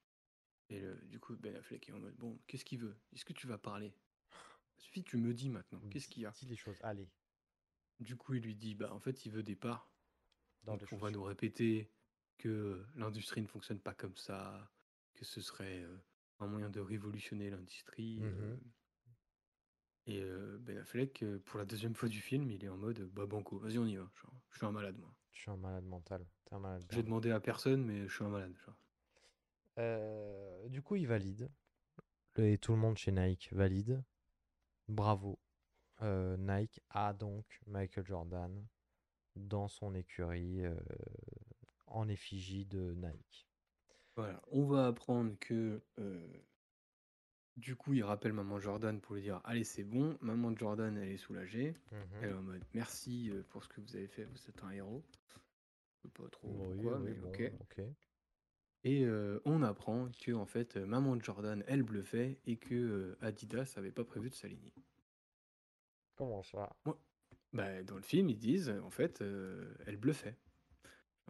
E: Et le- du coup, Ben Affleck est en mode, bon, qu'est-ce qu'il veut? Est-ce que tu vas parler? <sighs> Suffit, tu me dis maintenant, qu'est-ce qu'il y a?
F: Dis les choses, allez.
E: Du coup, il lui dit, bah, en fait, il veut des parts.
F: Dans
E: Donc,
F: les
E: on va nous répéter que l'industrie ne fonctionne pas comme ça, que ce serait euh, un moyen de révolutionner l'industrie. euh,
F: Mhm.
E: Et euh, Ben Affleck, euh, pour la deuxième fois du film, il est en mode bah banco, vas-y on y va. genre, je suis un malade moi.
F: Je suis un malade mental. T'es un malade.
E: J'ai demandé à personne, mais je suis un malade. genre.
F: Euh, du coup, il valide. Et tout le monde chez Nike valide. Bravo. Euh, Nike a donc Michael Jordan dans son écurie en effigie de Nike.
E: Voilà, on va apprendre que Du coup, il rappelle maman Jordan pour lui dire Allez, c'est bon. Maman Jordan, elle est soulagée.
F: Mhm.
E: Elle est en mode Merci euh, pour ce que vous avez fait, vous êtes un héros. Je sais pas trop
F: Oui,
E: pourquoi,
F: oui,
E: mais
F: bon,
E: ok.
F: ok.
E: Et euh, on apprend que en fait, euh, maman Jordan, elle bluffait et que euh, Adidas avait pas prévu de s'aligner.
F: Comment ça?
E: Ouais. Bah, dans le film, ils disent en fait, euh, elle bluffait.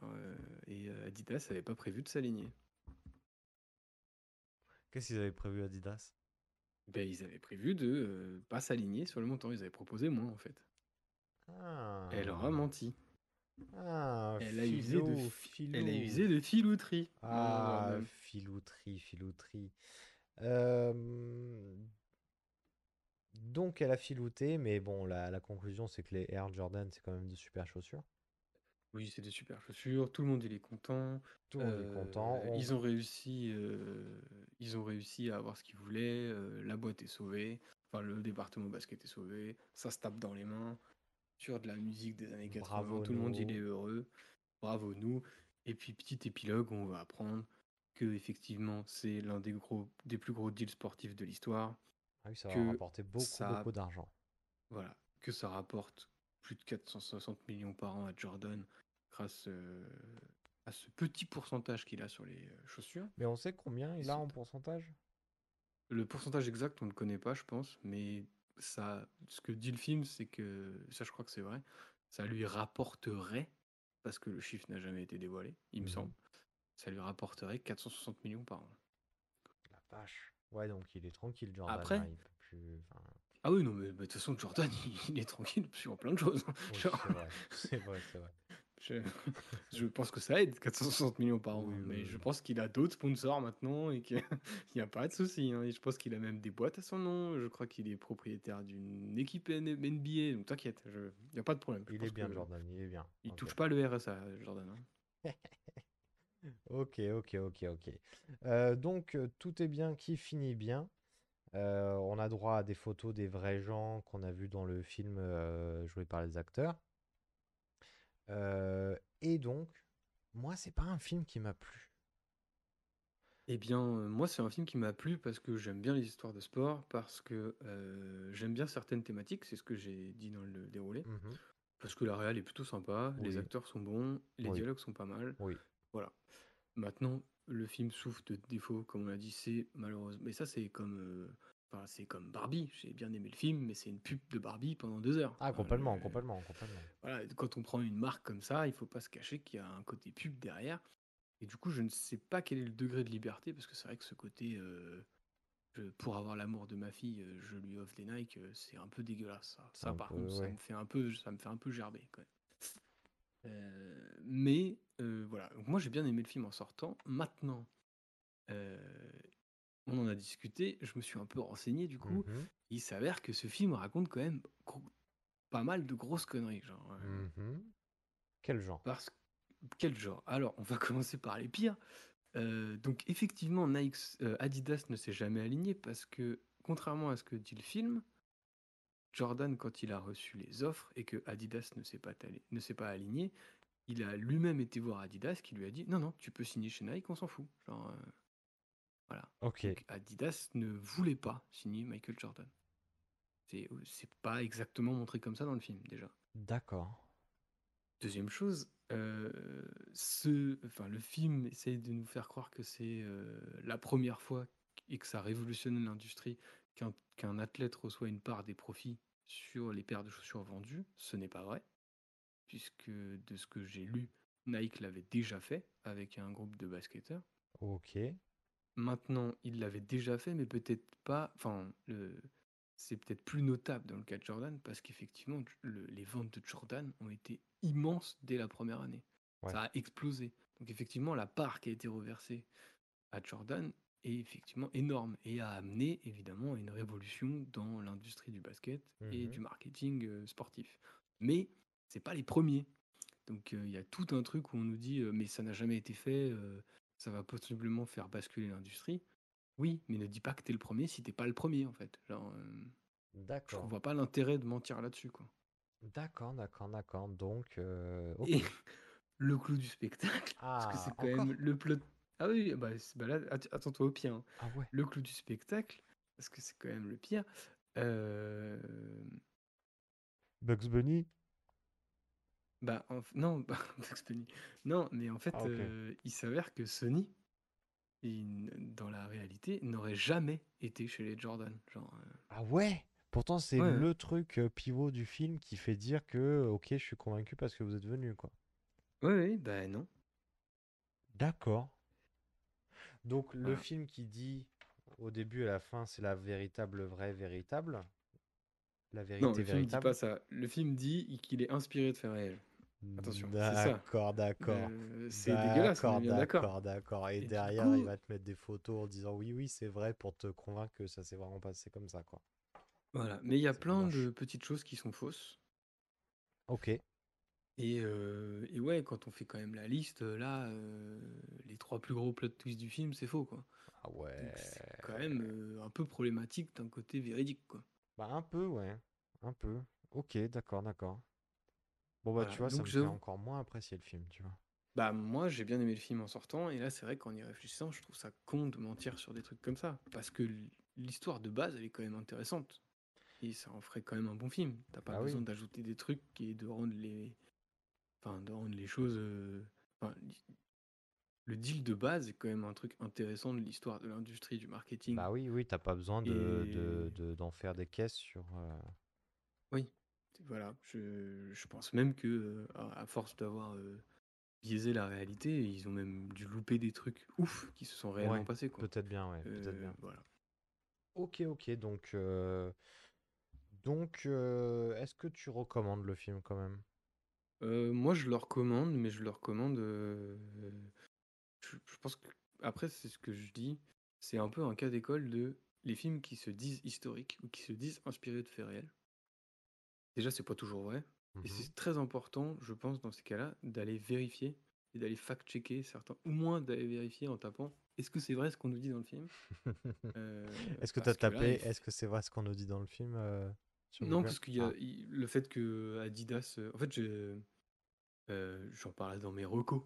E: Euh, et euh, Adidas avait pas prévu de s'aligner.
F: Qu'est-ce qu'ils avaient prévu Adidas?
E: Ben, ils avaient prévu de euh, pas s'aligner sur le montant. Ils avaient proposé moins en fait.
F: Ah.
E: Elle leur a menti.
F: Ah,
E: Elle a usé de, elle a usé de filouterie.
F: Ah,
E: Jordan.
F: filouterie, filouterie. Euh, Donc, elle a filouté, mais bon, la, la conclusion, c'est que les Air Jordan, c'est quand même de super chaussures.
E: Oui, c'est des super chaussures. Tout le monde il est content.
F: Tout le monde est
E: Euh,
F: content. On-
E: Ils ont réussi. euh, ils ont réussi à avoir ce qu'ils voulaient. euh, la boîte est sauvée. Enfin, le département basket est sauvé. Ça se tape dans les mains. Sur de la musique des années 80.
F: Bravo,
E: tout le monde il
F: nous.
E: est heureux. Bravo nous. Et puis petit épilogue, on va apprendre que effectivement c'est l'un des gros, des plus gros deals sportifs de l'histoire.
F: Ah oui, ça va
E: que
F: rapporter beaucoup,
E: ça-
F: beaucoup d'argent.
E: Voilà, que ça rapporte plus de 460 millions par an à Jordan grâce euh, à ce petit pourcentage qu'il a sur les euh, chaussures.
F: Mais on sait combien il a en pourcentage?
E: Le pourcentage exact, on ne le connaît pas, je pense, mais ça, ce que dit le film, c'est que, ça je crois que c'est vrai, ça lui rapporterait, parce que le chiffre n'a jamais été dévoilé, il me
F: Mhm.
E: semble, ça lui rapporterait 460 millions par an.
F: La vache. Ouais, donc il est tranquille, Jordan.
E: Après
F: là, il peut plus...
E: Ah oui, non, mais de toute façon, Jordan, il, <laughs> il est tranquille sur plein de choses. hein.
F: Oui,
E: Genre,
F: c'est vrai, c'est vrai, c'est vrai.
E: Je, <laughs> je pense que ça aide, 460 millions par an.
F: Oui,
E: mais
F: oui,
E: je pense qu'il a d'autres sponsors maintenant et qu'il <laughs> n'y a pas de souci. hein. Et je pense qu'il a même des boîtes à son nom. Je crois qu'il est propriétaire d'une équipe NBA. Donc t'inquiète, je- il n'y a pas de problème. Je
F: Il est bien,
E: que
F: Jordan, il est bien.
E: Il
F: Ok.
E: touche pas le RSA, Jordan. hein. <laughs>
F: Ok, ok, ok, ok. Euh, donc, euh, tout est bien qui finit bien. Euh, on a droit à des photos des vrais gens qu'on a vus dans le film euh, joué par les acteurs. Euh, et donc, moi, c'est pas un film qui m'a plu.
E: Eh bien, euh, moi, c'est un film qui m'a plu parce que j'aime bien les histoires de sport, parce que euh, j'aime bien certaines thématiques, c'est ce que j'ai dit dans le déroulé.
F: Mhm.
E: Parce que la réal est plutôt sympa, les
F: Oui.
E: acteurs sont bons, les
F: Oui.
E: dialogues sont pas mal.
F: Oui.
E: Voilà. Maintenant, le film souffre de défauts, comme on l'a dit, c'est malheureusement. Mais ça, c'est comme, euh, enfin, c'est comme Barbie. J'ai bien aimé le film, mais c'est une pub de Barbie pendant deux heures.
F: Ah, complètement, complètement, complètement.
E: Voilà, quand on prend une marque comme ça, il faut pas se cacher qu'il y a un côté pub derrière. Et du coup, je ne sais pas quel est le degré de liberté, parce que c'est vrai que ce côté, euh, je- pour avoir l'amour de ma fille, euh, je lui offre des Nike, euh, c'est un peu dégueulasse. Ça, par
F: peu,
E: contre, ça me fait un peu, ça me fait un peu gerber. Quand même. Euh, mais euh, voilà, Donc, moi j'ai bien aimé le film en sortant. Maintenant, euh, on en a discuté, je me suis un peu renseigné du coup.
F: Mhm.
E: Il s'avère que ce film raconte quand même pas mal de grosses conneries. Genre,
F: Mhm. Quel genre?
E: Parce quel genre? Alors, on va <laughs> commencer par les pires. Euh, donc, effectivement, Nike, euh, Adidas ne s'est jamais aligné parce que, contrairement à ce que dit le film, Jordan, quand il a reçu les offres et que Adidas ne s'est pas, ne s'est pas aligné, il a lui-même été voir Adidas qui lui a dit non, non, tu peux signer chez Nike, on s'en fout. Genre, euh, voilà.
F: Ok.
E: Donc, Adidas ne voulait pas signer Michael Jordan. C'est c'est pas exactement montré comme ça dans le film, déjà.
F: D'accord.
E: Deuxième chose, euh, ce, enfin, le film essaye de nous faire croire que c'est euh, la première fois et que ça révolutionne l'industrie qu'un qu'un athlète reçoit une part des profits sur les paires de chaussures vendues. Ce n'est pas vrai, puisque de ce que j'ai lu, Nike l'avait déjà fait avec un groupe de basketteurs.
F: Ok.
E: Maintenant, il l'avait déjà fait, mais peut-être pas. Enfin, le- c'est peut-être plus notable dans le cas de Jordan parce qu'effectivement, le- les ventes de Jordan ont été immenses dès la première année.
F: Ouais.
E: Ça a explosé. Donc, effectivement, la part qui a été reversée à Jordan est effectivement énorme et a amené évidemment à une révolution dans l'industrie du basket et
F: Mhm.
E: du marketing euh, sportif. Mais c'est pas les premiers. Donc euh, il y a tout un truc où on nous dit euh, mais ça n'a jamais été fait, euh, ça va possiblement faire basculer l'industrie. Oui, mais ne dis pas que t'es le premier si t'es pas le premier en fait. Genre, euh, je
F: D'accord.
E: vois pas l'intérêt de mentir là-dessus quoi.
F: D'accord, d'accord, d'accord. Donc, euh.
E: Et <laughs> le clou du spectacle, parce que
F: Ah,
E: c'est quand même le plot. Ah oui, bah, bah là, att- attends-toi au pire. hein.
F: Ah ouais.
E: Le clou du spectacle, parce que c'est quand même le pire. Euh,
F: Bugs Bunny?
E: Bah, en f non, bah, Bugs Bunny. Non, mais en fait,
F: Ah, ok.
E: heu, il s'avère que Sony, il dans la réalité, n'aurait jamais été chez les Jordan. Genre, heu
F: Ah ouais? Pourtant, c'est
E: Ouais, ouais.
F: le truc euh, pivot du film qui fait dire que, ok, je suis convaincu parce que vous êtes venu, quoi.
E: Oui, oui, bah, non.
F: D'accord. Donc, le
E: Voilà.
F: film qui dit au début et à la fin, c'est la véritable, vraie, véritable. La
E: Non,
F: vérité
E: le film dit
F: véritable.
E: pas ça. Le film dit qu'il est inspiré de faits réels. Attention.
F: D'accord, d'accord.
E: Heu, c'est dégueulasse,
F: D'accord,
E: d'accord.
F: Et
E: Et
F: derrière, il va te mettre des photos en disant oui, oui, c'est vrai pour te convaincre que ça s'est vraiment passé comme ça, quoi.
E: Voilà, mais il y a plein de petites choses qui sont fausses.
F: Ok.
E: Et, heu, et ouais, quand on fait quand même la liste, là, heu, les 3 plus gros plot twists du film, c'est faux, quoi.
F: Ah ouais.
E: c'est quand même, un peu problématique d'un côté véridique, quoi.
F: Bah, un peu, ouais. Un peu. Ok, d'accord, d'accord. Bon, bah,
E: Voilà,
F: tu vois, ça
E: donc
F: me fait
E: j'avoue
F: encore moins apprécier le film, tu vois.
E: bah, moi, j'ai bien aimé le film en sortant et là, c'est vrai qu'en y réfléchissant, je trouve ça con de mentir sur des trucs comme ça. Parce que l'histoire de base, elle est quand même intéressante et ça en ferait quand même un bon film. Tu as pas
F: Bah
E: besoin
F: oui.
E: d'ajouter des trucs et de rendre les enfin, de rendre les choses, enfin, l'hi le deal de base est quand même un truc intéressant de l'histoire de l'industrie du marketing
F: Bah oui, oui, t'as pas besoin de, de,
E: et
F: de- d'en faire des caisses sur. euh,
E: oui, voilà, je je pense même que, heu, à force d'avoir, heu, biaisé la réalité, ils ont même dû louper des trucs ouf qui se sont réellement
F: Ouais,
E: passés,
F: peut-être bien, ouais, peut-être
E: Heu,
F: bien.
E: voilà.
F: Ok, ok, donc, euh, donc euh, est-ce que tu recommandes le film quand même?
E: Moi, je le recommande, mais je le recommande, je je pense que après, c'est ce que je dis, c'est un peu un cas d'école de les films qui se disent historiques ou qui se disent inspirés de faits réels. Déjà, c'est pas toujours vrai et
F: Mhm.
E: c'est très important, je pense, dans ces cas-là, d'aller vérifier et d'aller fact-checker certains ou moins d'aller vérifier en tapant: «Est-ce que c'est vrai ce qu'on nous dit dans le film?» Heu, <laughs>
F: Est-ce que
E: que là,
F: tapé,
E: il
F: est-ce que c'est vrai ce qu'on nous dit dans le film euh,
E: non, parce qu'il y a
F: Ah,
E: le fait que Adidas, heu, en fait, j'en parlais dans mes recos,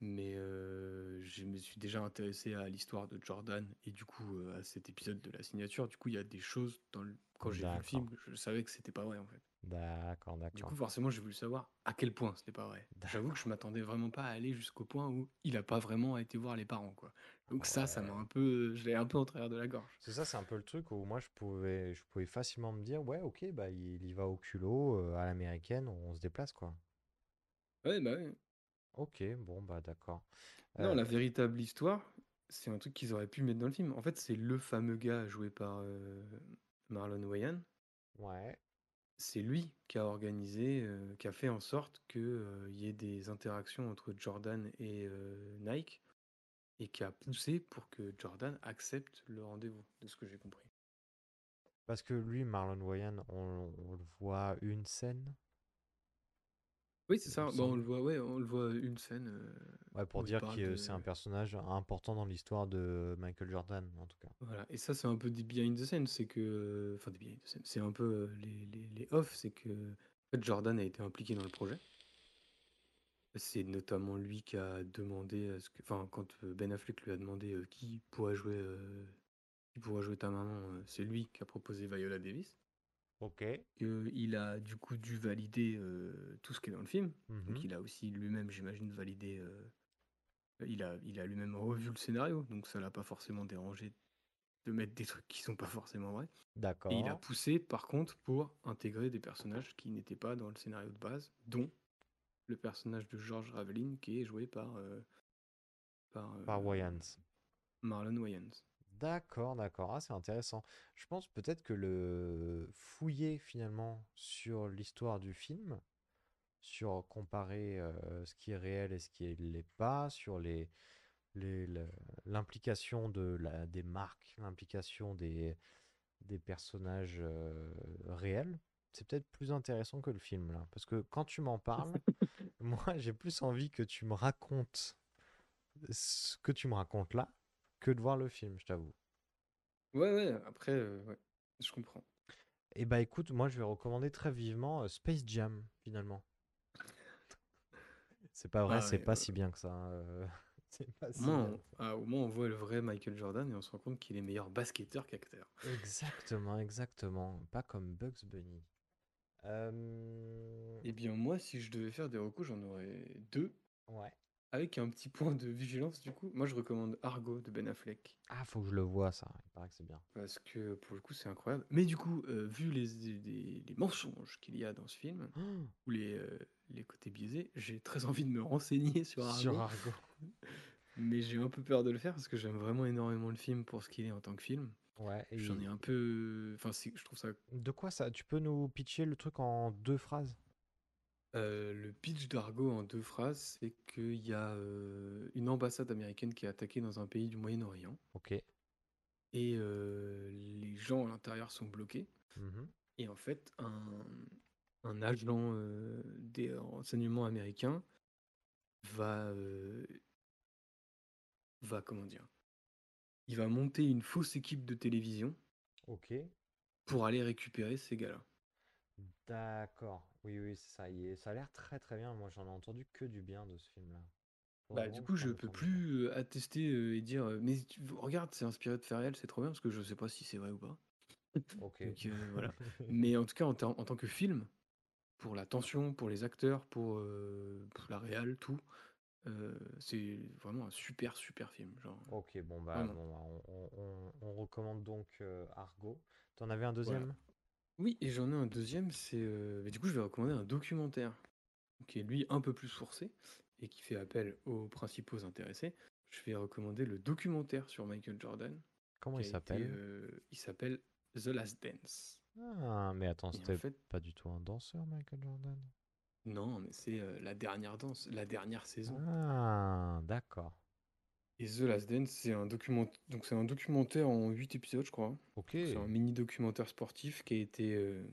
E: mais je me suis déjà intéressé à l'histoire de Jordan et du coup, à cet épisode de la signature. Du coup, il y a des choses dans le quand j'ai vu le film, je savais que c'était pas vrai, en fait.
F: D'accord,
E: Du coup,
F: d'accord,
E: forcément, j'ai voulu savoir à quel point c'était pas vrai. J'avoue que je
F: d'accord.
E: m'attendais vraiment pas à aller jusqu'au point où il a pas vraiment été voir les parents, quoi. Donc ça, ça m'a un peu je l'ai un peu en travers de la gorge.
F: C'est ça, c'est un peu le truc où moi je pouvais, je pouvais facilement me dire, ouais, ok, bah il y va au culot, euh, à l'américaine, on se déplace quoi.
E: Ouais, bah, ouais.
F: Ok, bon, bah d'accord.
E: Non,
F: Euh,
E: la véritable histoire, c'est un truc qu'ils auraient pu mettre dans le film. En fait, c'est le fameux gars joué par, Marlon Wayans.
F: ouais,
E: C'est lui qui a organisé, heu, qui a fait en sorte que, heu, il y ait des interactions entre Jordan et heu, Nike et qui a poussé pour que Jordan accepte le rendez-vous, de ce que j'ai compris.
F: parce que lui, Marlon Wayans, on le voit une scène,
E: Oui, c'est ça. Bah, on le voit, ouais, on le voit une scène,
F: Ouais, pour
E: où il
F: dire
E: parle
F: que c'est un personnage important dans l'histoire de Michael Jordan, en tout cas.
E: voilà et ça, c'est un peu des behind the scenes, c'est que enfin des behind the scenes, c'est un peu, les les les off, c'est que, en fait, Jordan a été impliqué dans le projet. C'est notamment lui qui a demandé à ce que enfin, quand, Ben Affleck lui a demandé, qui pourrait jouer, qui pourrait jouer ta maman, c'est lui qui a proposé Viola Davis.
F: Ok.
E: il a du coup dû valider, heu, tout ce qui est dans le film. Donc
F: Mhm.
E: il a aussi lui-même, j'imagine, validé, heu, il a il a lui-même revu le scénario, donc ça l'a pas forcément dérangé de mettre des trucs qui sont pas forcément vrais. Et il a
F: D'accord.
E: poussé par contre pour intégrer des personnages qui n'étaient pas dans le scénario de base, dont le personnage de George Raveline qui est joué par, par,
F: Par Wayans.
E: Marlon Wayans.
F: D'accord, d'accord. Ah, c'est intéressant. Je pense peut-être que le fouiller finalement sur l'histoire du film, sur comparer euh, ce qui est réel et ce qui ne l'est pas, sur les, les- le- l'implication de la, des marques, l'implication des, des personnages euh, réels, c'est peut-être plus intéressant que le film là. Parce que quand tu m'en parles, <laughs> moi j'ai plus envie que tu me racontes ce que tu me racontes là que de voir le film, je t'avoue.
E: Ouais, ouais, après, ouais, je comprends.
F: Eh bah écoute, moi je vais recommander très vivement euh, Space Jam finalement. <laughs> C'est pas vrai,
E: Ah
F: c'est
E: ouais,
F: pas
E: ouais,
F: si bien que ça. hein, euh, <laughs> C'est pas
E: Au
F: si
E: moins,
F: mal.
E: on, ah, au moins, on voit le vrai Michael Jordan et on se rend compte qu'il est meilleur basketteur qu'acteur.
F: Exactement, exactement. Pas comme Bugs Bunny. Euh,
E: Eh bien, moi, si je devais faire des recos, j'en aurais deux.
F: Ouais.
E: Avec un petit point de vigilance, du coup. Moi, je recommande Argo de Ben Affleck.
F: Ah, faut que je le vois, ça. Il paraît que c'est bien.
E: Parce que pour le coup, c'est incroyable. Mais du coup, euh, vu les, les- les mensonges qu'il y a dans ce film, <gasps> ou les, euh, les côtés biaisés, j'ai très envie de me renseigner <laughs> sur Argo.
F: Sur Argo. <laughs>
E: Mais j'ai un peu peur de le faire parce que j'aime vraiment énormément le film pour ce qu'il est en tant que film.
F: Ouais. et
E: J'en ai un peu. Enfin, c'est- je trouve ça.
F: De quoi ça? Tu peux nous pitcher le truc en deux phrases?
E: Euh, le pitch d'Argo en deux phrases, c'est qu'il y a euh, une ambassade américaine qui est attaquée dans un pays du Moyen-Orient.
F: Ok.
E: Et euh, les gens à l'intérieur sont bloqués.
F: Mhm.
E: Et en fait, un, un agent des renseignements américains va, va, comment dire, il va monter une fausse équipe de télévision
F: Ok.
E: pour aller récupérer ces gars-là.
F: D'accord. Oui, oui, c'est ça. Il est- Ça a l'air très très bien. Moi, j'en ai entendu que du bien de ce film-là. Faut
E: Bah,
F: vraiment
E: du coup, je
F: prendre le
E: peux
F: temps de-
E: plus euh, attester euh, et dire, euh, mais tu- regarde, c'est inspiré de faits réels, c'est trop bien, parce que je sais pas si c'est vrai ou pas.
F: Ok. <laughs>
E: Donc, euh, voilà. <laughs> Mais en tout cas, en, ter- en tant que film, pour la tension, pour les acteurs, pour, euh, pour la réal, tout, euh, c'est vraiment un super, super film. Genre,
F: Ok, bon, bah,
E: Vraiment.
F: bon, bah, on, on- on- on recommande donc euh, Argo. T'en avais un deuxième?
E: Oui, et j'en ai un deuxième, c'est... euh, mais du coup, je vais recommander un documentaire, qui est lui un peu plus sourcé, et qui fait appel aux principaux intéressés. Je vais recommander le documentaire sur Michael Jordan.
F: Comment
E: qui
F: il
E: a été,
F: s'appelle?
E: euh, Il s'appelle The Last Dance.
F: Ah, mais attends,
E: Et en
F: c'était
E: fait-
F: pas du tout un danseur, Michael Jordan?
E: Non, mais c'est euh, la dernière danse, la dernière saison.
F: Ah, d'accord.
E: Et The Last Dance, c'est un document... donc c'est un documentaire en 8 épisodes, je crois.
F: Ok.
E: C'est un mini documentaire sportif qui a été euh,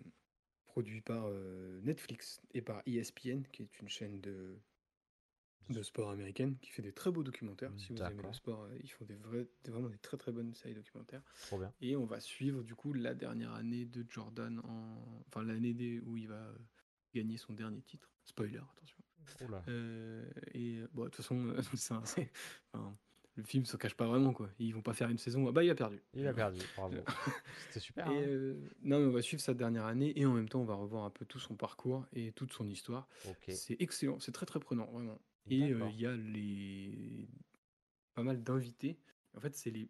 E: produit par euh, Netflix et par ESPN, qui est une chaîne de, de sport américaine, qui fait des très beaux documentaires. Si vous aimez le sport, euh, ils font des vrais, vraiment des très très bonnes séries documentaires.
F: Trop bien.
E: Et on va suivre du coup la dernière année de Jordan, en... enfin l'année des- où il va gagner son dernier titre. Spoiler, attention. Euh, et bon, de toute façon, <laughs> c'est un- c'est- enfin, le film se cache pas vraiment quoi. Ils vont pas faire une saison. Ah bah il a perdu.
F: Il a perdu, bravo. <laughs> C'était super.
E: Et
F: hein
E: euh, non, mais on va suivre sa dernière année et en même temps on va revoir un peu tout son parcours et toute son histoire. C'est excellent, c'est très très prenant vraiment. Et euh, il y a les pas mal d'invités. En fait, c'est les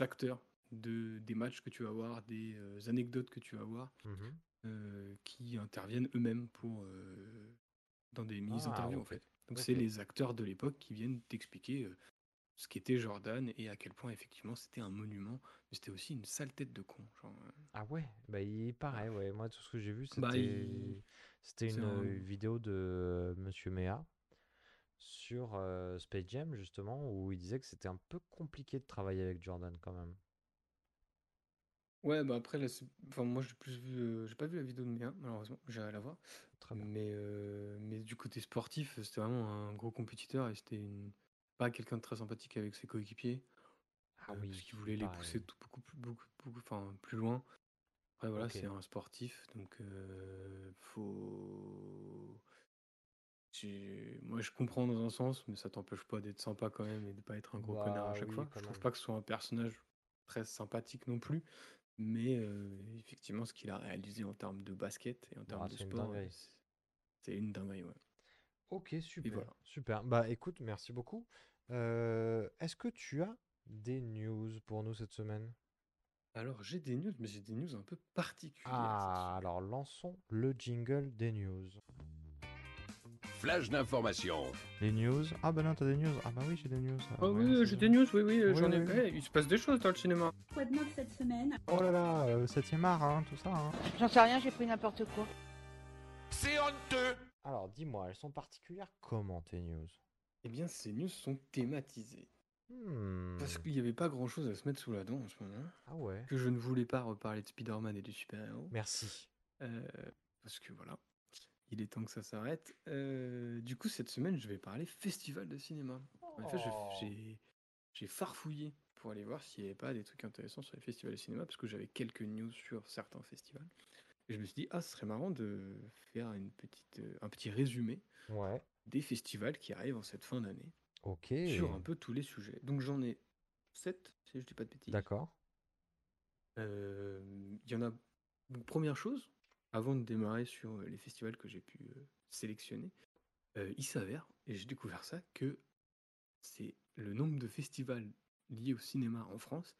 E: acteurs de des matchs que tu vas voir, des euh, anecdotes que tu vas voir,
F: Mhm.
E: qui interviennent eux-mêmes pour dans des mises
F: Ah,
E: interviews en fait. Donc c'est les acteurs de l'époque qui viennent t'expliquer ce qu'était Jordan et à quel point effectivement c'était un monument, mais c'était aussi une sale tête de con. Genre, euh,
F: Ah ouais, bah il paraît, ouais. Moi, tout ce que j'ai vu, c'était
E: Bah, il-
F: c'était une
E: un-
F: euh, vidéo de euh, Monsieur Mea sur euh, Space Jam, justement, où il disait que c'était un peu compliqué de travailler avec Jordan quand même.
E: Ouais, bah après, là, enfin, moi, j'ai plus vu, euh, j'ai pas vu la vidéo de Méa, malheureusement, j'irai la voir.
F: Très bien.
E: Mais, mais du côté sportif, c'était vraiment un gros compétiteur et c'était une... pas quelqu'un de très sympathique avec ses coéquipiers.
F: Ah
E: euh,
F: oui,
E: parce qu'il voulait les
F: pareil.
E: pousser tout, beaucoup, plus- beaucoup, beaucoup, enfin, plus loin. Après, voilà, c'est un sportif, donc euh, faut. Moi, je comprends dans un sens, mais ça t'empêche pas d'être sympa quand même et de pas être un gros connard à
F: Bah
E: chaque
F: oui,
E: fois. Je trouve
F: même.
E: pas que ce soit un personnage très sympathique non plus, mais euh, effectivement, ce qu'il a réalisé en termes de basket et en termes
F: Bah,
E: de sport, c'est une dinguerie, ouais.
F: Ok, super.
E: voilà.
F: Super. Bah écoute, merci beaucoup. Euh, est-ce que tu as des news pour nous cette semaine?
E: Alors, j'ai des news, mais j'ai des news un peu particulières.
F: Ah, alors lançons le jingle des news.
P: Flash d'information.
F: Les news? Ah bah non, t'as des news. Ah bah oui, j'ai des news.
E: Ah
F: ouais,
E: oui,
F: c'est
E: j'ai
F: bien.
E: des news, oui, oui,
F: Oui,
E: j'en ai.
F: oui, oui.
E: Eh, il se passe des choses dans le cinéma.
Q: Quoi de neuf cette semaine?
F: Oh là là, euh, 7ème art, hein, tout ça. hein.
Q: J'en sais rien, j'ai pris n'importe quoi.
P: C'est honteux.
F: Alors dis-moi, elles sont particulières comment tes news?
E: Eh bien, ces news sont thématisées.
F: Hmm.
E: Parce qu'il n'y avait pas grand chose à se mettre sous la dent en ce moment.
F: Ah ouais.
E: Que je ne voulais pas reparler de Spider-Man et du super-héros.
F: Merci.
E: Euh, parce que voilà, il est temps que ça s'arrête. Euh, du coup, cette semaine, je vais parler festival de cinéma. En fait,
F: Oh.
E: j'ai j'ai farfouillé pour aller voir s'il n'y avait pas des trucs intéressants sur les festivals de cinéma, parce que j'avais quelques news sur certains festivals. Et je me suis dit, ah, ce serait marrant de faire une petite, euh, un petit résumé
F: Ouais.
E: des festivals qui arrivent en cette fin d'année.
F: Ok.
E: sur un peu tous les sujets. Donc j'en ai 7, si je dis pas de bêtises.
F: D'accord.
E: Euh, Il y en a. donc, première chose, avant de démarrer sur euh, les festivals que j'ai pu euh, sélectionner, euh, il s'avère, et j'ai découvert ça, que c'est le nombre de festivals liés au cinéma en France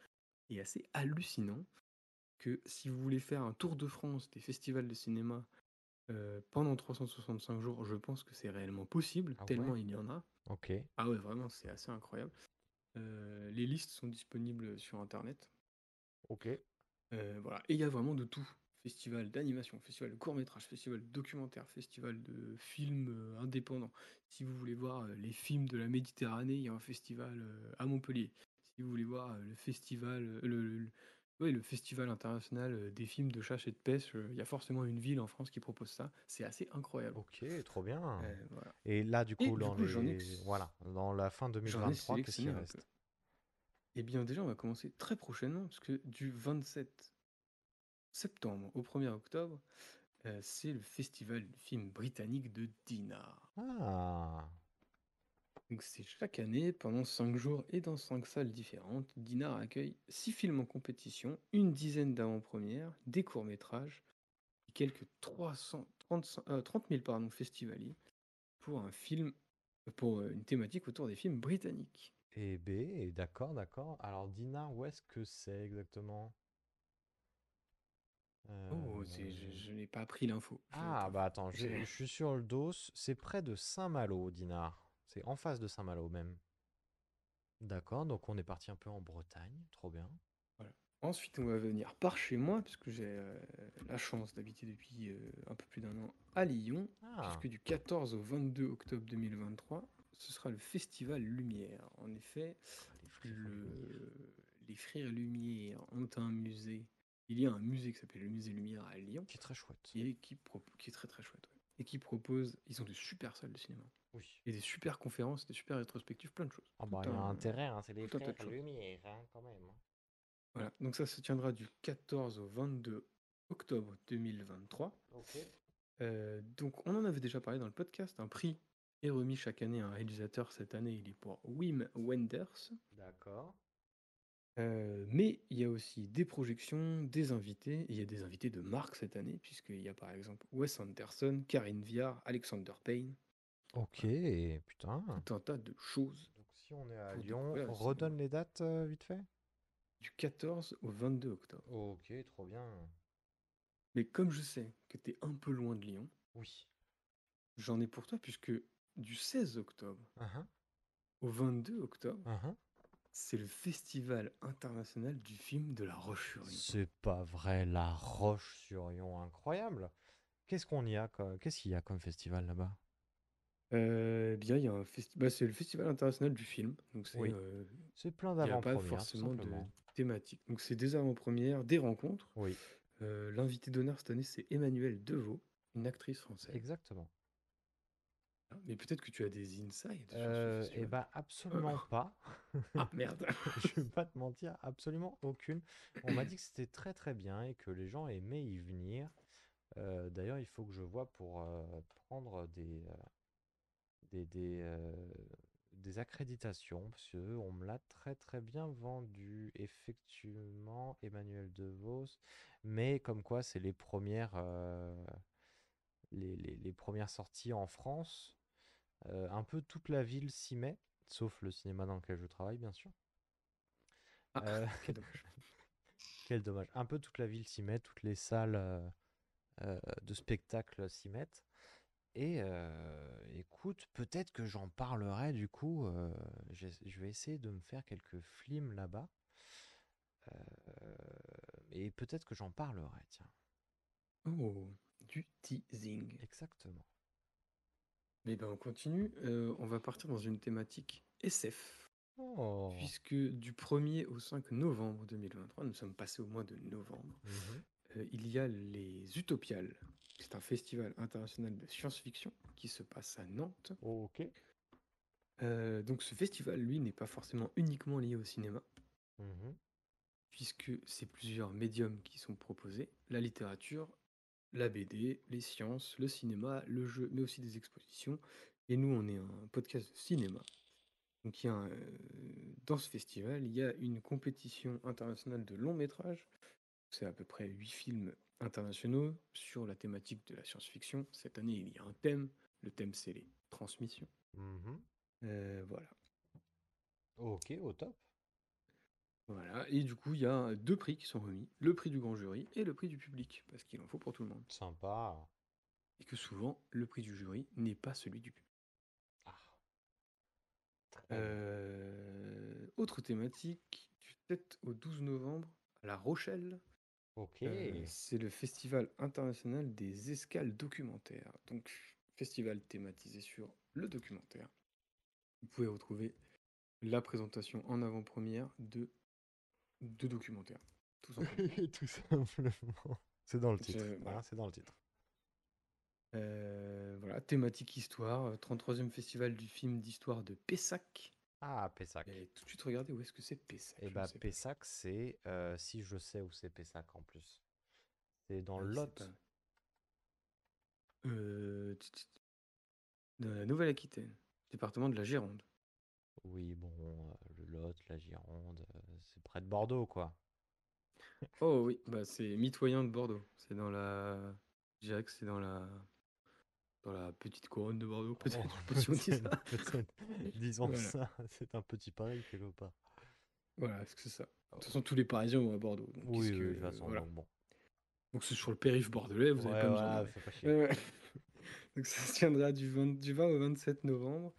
E: est assez hallucinant. Que si vous voulez faire un tour de France des festivals de cinéma euh, pendant 365 jours, je pense que c'est réellement possible,
F: Ah
E: tellement
F: ouais?
E: il y en a.
F: Ok.
E: Ah ouais, vraiment, c'est assez incroyable. Euh, les listes sont disponibles sur Internet.
F: Ok.
E: Euh, voilà. Et il y a vraiment de tout. Festival d'animation, festival de court-métrage, festival de documentaire, festival de films indépendants. Si vous voulez voir les films de la Méditerranée, il y a un festival à Montpellier. Si vous voulez voir le festival, le, le- ouais, le festival international euh, des films de chasse et de pêche, euh, il y a forcément une ville en France qui propose ça. C'est assez incroyable.
F: Ok, trop bien.
E: Euh, voilà.
F: Et là, du
E: Et
F: coup,
E: du
F: dans
E: coup, j'en ai-
F: les... voilà, dans la fin
E: J'en ai
F: 2023, qu'est-ce qui
E: sélectionné un
F: reste?
E: Eh bien, déjà, on va commencer très prochainement, parce que du 27 septembre au 1er octobre, euh, c'est le festival du film britannique de Dinard.
F: Ah,
E: Donc, c'est chaque année, pendant 5 jours et dans 5 salles différentes, Dinard accueille 6 films en compétition, une dizaine d'avant-premières, des courts-métrages et quelques 300, 30, euh, 30 000 pardon, festivaliers pour un film, pour euh, une thématique autour des films britanniques.
F: et B, d'accord, d'accord. Alors, Dinard, où est-ce que c'est exactement?
E: Oh, c'est-
F: Euh,
E: je, je n'ai pas appris l'info. Je
F: Ah, bah attends,
E: J'ai-
F: je suis sur le dos. C'est près de Saint-Malo, Dinard. C'est en face de Saint-Malo même. D'accord, donc on est parti un peu en Bretagne. Trop bien.
E: Voilà. Ensuite, on va venir par chez moi, puisque j'ai euh, la chance d'habiter depuis euh, un peu plus d'un an à Lyon,
F: Ah,
E: puisque du 14 au 22 octobre 2023, ce sera le Festival Lumière. En effet, le- les Frères Lumière ont un musée. Il y a un musée qui s'appelle le Musée Lumière à Lyon.
F: qui est très chouette.
E: Et qui, pro- qui est très très chouette. ouais. Et qui propose. Ils ont de super salles de cinéma.
F: Oui.
E: Et des super conférences, des super rétrospectives, plein de choses.
F: Ah bah, il y a
E: un-
F: intérêt, hein, c'est les
E: tout de
F: frères
E: choses.
F: Lumière, hein, quand même.
E: Voilà, donc ça se tiendra du 14 au 22 octobre 2023.
F: Ok.
E: Euh, donc on en avait déjà parlé dans le podcast, un prix est remis chaque année à un réalisateur. Cette année, il est pour Wim Wenders.
F: D'accord.
E: Euh, mais il y a aussi des projections, des invités. Et il y a des invités de marque cette année, puisqu'il y a par exemple Wes Anderson, Karine Viard, Alexander Payne,
F: Ok, putain.
E: tout un tas de choses.
F: Donc si on est à
E: Pour
F: Lyon,
E: découvrir le
F: redonne les dates euh, vite fait?
E: Du 14 au 22 octobre.
F: Ok, trop bien.
E: Mais comme je sais que tu es un peu loin de Lyon,
F: Oui.
E: j'en ai pour toi, puisque du 16 octobre
F: Uhum,
E: au 22 octobre,
F: uhum.
E: c'est le Festival international du film de la Roche-sur-Yon.
F: C'est pas vrai, la Roche-sur-Yon, incroyable. Qu'est-ce qu'on y a, Qu'est-ce qu'il y a comme festival là-bas?
E: Euh, bien, il y a un festival, c'est le Festival international du film, donc c'est
F: Oui. C'est plein
E: il n'y a pas
F: d'avant-premières, tout
E: forcément de
F: simplement.
E: thématique. Donc c'est des avant-premières, des rencontres.
F: Oui,
E: L'invité d'honneur cette année, c'est Emmanuelle Deveau, une actrice française.
F: exactement.
E: Mais peut-être que tu as des insights sur ce
F: eh
E: festival.
F: ben absolument pas.
E: Ah <laughs> merde.
F: Je vais pas te mentir, absolument aucune. On m'a dit que c'était très très bien et que les gens aimaient y venir. D'ailleurs, il faut que je vois pour prendre des, des, des, euh, des accréditations, parce que on me l'a très très bien vendu, effectivement, Emmanuel DeVos. Mais comme quoi, c'est les premières, euh, les, les- les premières sorties en France. Euh, un peu toute la ville s'y met, sauf le cinéma dans lequel je travaille, bien sûr.
E: Ah,
F: Euh, <laughs>
E: quel dommage. <laughs>
F: quel dommage. Un peu toute la ville s'y met, toutes les salles euh, de spectacle s'y mettent. Et euh, écoute, peut-être que j'en parlerai du coup. euh, j'ai- je vais essayer de me faire quelques films là-bas. Euh, et peut-être que j'en parlerai, tiens.
E: Oh, du teasing.
F: Exactement.
E: Mais ben on continue. Euh, on va partir dans une thématique SF.
F: Oh.
E: Puisque du 1er au 5 novembre 2023, nous sommes passés au mois de novembre,
F: Mhm.
E: euh, il y a les Utopiales. C'est un festival international de science-fiction qui se passe à Nantes.
F: ok.
E: Euh, donc ce festival, lui, n'est pas forcément uniquement lié au cinéma,
F: Mhm.
E: puisque c'est plusieurs médiums qui sont proposés, la littérature, la BD, les sciences, le cinéma, le jeu, mais aussi des expositions. Et nous, on est un podcast de cinéma. Donc il y a un, euh, dans ce festival, il y a une compétition internationale de long métrage. C'est à peu près huit films internationaux sur la thématique de la science-fiction. Cette année, il y a un thème. Le thème, c'est les transmissions.
F: Mhm.
E: Euh, voilà.
F: Ok, au top.
E: Voilà. Et du coup, il y a deux prix qui sont remis. Le prix du grand jury et le prix du public. Parce qu'il en faut pour tout le monde.
F: Sympa.
E: Et que souvent, le prix du jury n'est pas celui du public. Euh, autre thématique, du 7 au 12 novembre, à La Rochelle.
F: Ok.
E: Euh, c'est le Festival international des escales documentaires. Donc, festival thématisé sur le documentaire. Vous pouvez retrouver la présentation en avant-première de deux documentaires. Tout simplement. <laughs>
F: Tout simplement. C'est dans le titre.
E: Voilà.
F: c'est dans le titre.
E: Euh, voilà, thématique histoire, euh, 33e festival du film d'histoire de Pessac.
F: Ah, Pessac.
E: Et tout de suite regarder où est-ce que c'est Pessac. Je
F: bah,
E: ne sais pas.
F: Pessac, c'est. euh, si je sais où c'est Pessac en plus. C'est dans
E: Ah
F: le
E: oui, c'est
F: Lot.
E: pas- Euh. Dans la Nouvelle-Aquitaine, département de la Gironde.
F: Oui, bon, euh, le Lot, la Gironde, euh, c'est près de Bordeaux, quoi.
E: Oh oui, bah c'est mitoyen de Bordeaux. C'est dans la. Je dirais que c'est dans la. Dans la petite couronne de Bordeaux, peut-être.
F: Oh, <laughs>
E: pas
F: peut-être. Disons
E: Voilà.
F: ça, c'est un petit Paris quelque part.
E: Voilà, est-ce que c'est ça. De toute façon, tous les Parisiens vont à Bordeaux. Donc,
F: Oui, oui,
E: que-
F: de toute façon,
E: voilà.
F: donc bon.
E: Donc c'est sur le périph' bordelais, vous avez
F: Ouais,
E: pas besoin
F: voilà,
E: de-
F: fais pas chier.
E: Ouais, ouais. <laughs> Donc ça se tiendra du 20, du 20 au 27 novembre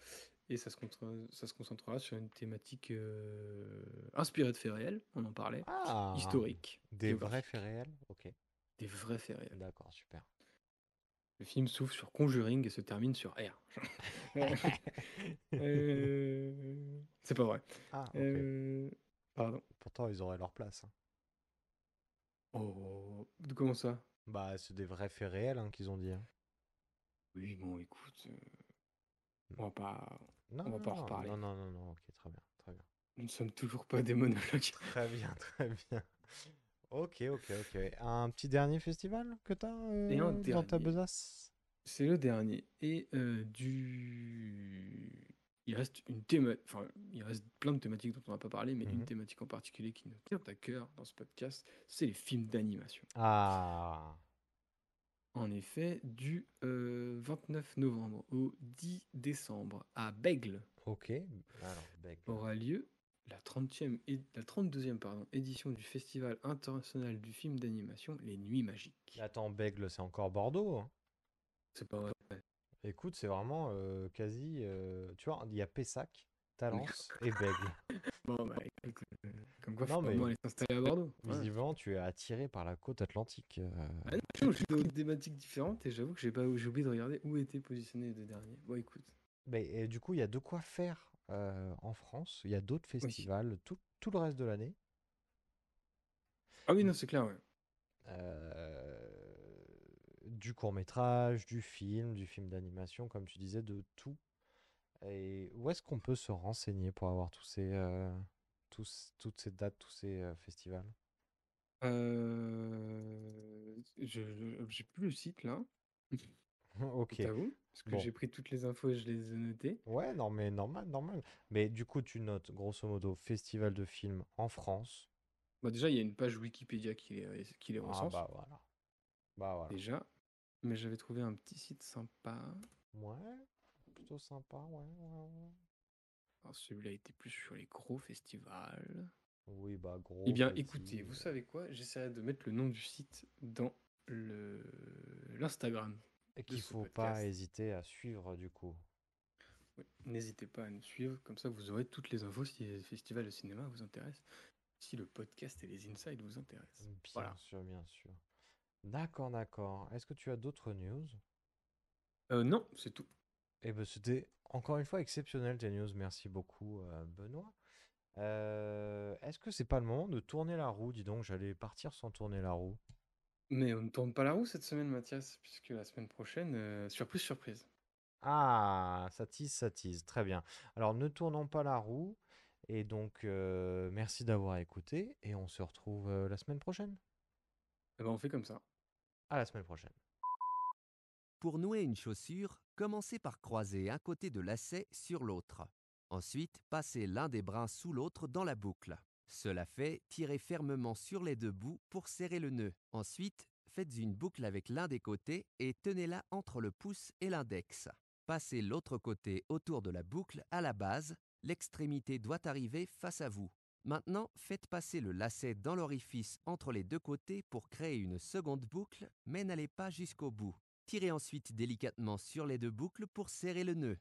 E: et ça se, concentrera, ça se concentrera sur une thématique euh, inspirée de faits réels, on en parlait,
F: Ah,
E: historique,
F: Des vrais faits réels Ok.
E: Des vrais faits réels.
F: D'accord, super.
E: Le film s'ouvre sur Conjuring et se termine sur R. <laughs> <laughs> Euh, C'est pas vrai.
F: Ah, ok.
E: Euh, Pardon.
F: Pourtant, ils auraient leur place. hein.
E: Oh, comment ça?
F: Bah, c'est des vrais faits réels hein, qu'ils ont dit. hein.
E: Oui, bon, écoute, euh, on va pas,
F: Non,
E: on va
F: non,
E: pas en
F: non,
E: reparler.
F: non, non, non, non, ok, très bien, très bien.
E: Nous ne sommes toujours pas des monologues.
F: Très bien, très bien. Ok, ok, ok. Un petit dernier festival que t'as euh,
E: Et un
F: dans ta
E: dernier.
F: besace?
E: C'est le dernier. Et euh, du. Il reste une thématique. Enfin, il reste plein de thématiques dont on n'a pas parlé, mais une
F: Mhm.
E: thématique en particulier qui nous tient à cœur dans ce podcast, c'est les films d'animation.
F: Ah,
E: En effet, du euh, 29 novembre au 10 décembre à Bègle.
F: Alors, Beg.
E: aura lieu la 30e et la 32e pardon, édition du Festival international du film d'animation Les Nuits Magiques.
F: Attends, Bègle, c'est encore Bordeaux hein
E: C'est pas vrai.
F: Écoute, c'est vraiment euh, quasi. euh, tu vois, il y a Pessac, Talence <laughs> et Bègle.
E: Bon, bah, écoute, euh, comme quoi,
F: Non, mais-
E: aller s'installer à Bordeaux. Ouais.
F: Visiblement, tu es attiré par la côte atlantique. euh,
E: Ah non, je suis dans des thématiques différentes et j'avoue que j'ai oublié de regarder où étaient positionnés les deux derniers. Bon, écoute.
F: Mais et du coup, il y a de quoi faire euh, en France. Il y a d'autres festivals tout, tout le reste de l'année.
E: Ah oui, non, c'est clair, ouais.
F: Euh, du court métrage, du film, du film d'animation, comme tu disais, de tout. Et où est-ce qu'on peut se renseigner pour avoir tous ces, euh, tous, toutes ces dates, tous ces festivals?
E: Je je- j'ai plus le site là. <laughs>
F: Ok.
E: T'avoue, parce que
F: Bon.
E: j'ai pris toutes les infos et je les ai notées.
F: Ouais, non, mais normal, normal. Mais du coup, tu notes grosso modo festival de films en France.
E: Bah déjà, il y a une page Wikipédia qui les, qui les
F: Ah
E: recense.
F: bah voilà. Bah voilà.
E: Déjà. Mais j'avais trouvé un petit site sympa.
F: Ouais, plutôt sympa, ouais, ouais, ouais.
E: Alors celui-là était plus sur les gros festivals.
F: Oui, bah gros.
E: Eh bien,
F: petit,
E: écoutez, vous savez quoi? J'essaierai de mettre le nom du site dans le l'Instagram.
F: Qu'il
E: ce
F: faut pas hésiter à suivre du coup.
E: Oui, N'hésitez pas à nous suivre, comme ça vous aurez toutes les infos si les festivals de cinéma vous intéressent, si le podcast et les insights vous intéressent.
F: Bien
E: Voilà.
F: sûr, bien sûr. D'accord, d'accord. Est-ce que tu as d'autres news?
E: Euh, non, c'est tout.
F: Eh ben, c'était encore une fois exceptionnel tes news. Merci beaucoup, euh, Benoît. Euh, est-ce que c'est pas le moment de tourner la roue? Dis donc, j'allais partir sans tourner la roue.
E: Mais on ne tourne pas la roue cette semaine, Mathias, puisque la semaine prochaine, euh, surprise, surprise.
F: Ah, ça tease, ça tease. Très bien. Alors, ne tournons pas la roue. Et donc, euh, merci d'avoir écouté. Et on se retrouve euh, la semaine prochaine.
E: Eh ben, on fait comme ça.
F: À la semaine prochaine.
R: Pour nouer une chaussure, commencez par croiser un côté de lacet sur l'autre. Ensuite, passez l'un des brins sous l'autre dans la boucle. Cela fait, tirez fermement sur les deux bouts pour serrer le nœud. Ensuite, faites une boucle avec l'un des côtés et tenez-la entre le pouce et l'index. Passez l'autre côté autour de la boucle à la base, l'extrémité doit arriver face à vous. Maintenant, faites passer le lacet dans l'orifice entre les deux côtés pour créer une seconde boucle, mais n'allez pas jusqu'au bout. Tirez ensuite délicatement sur les deux boucles pour serrer le nœud.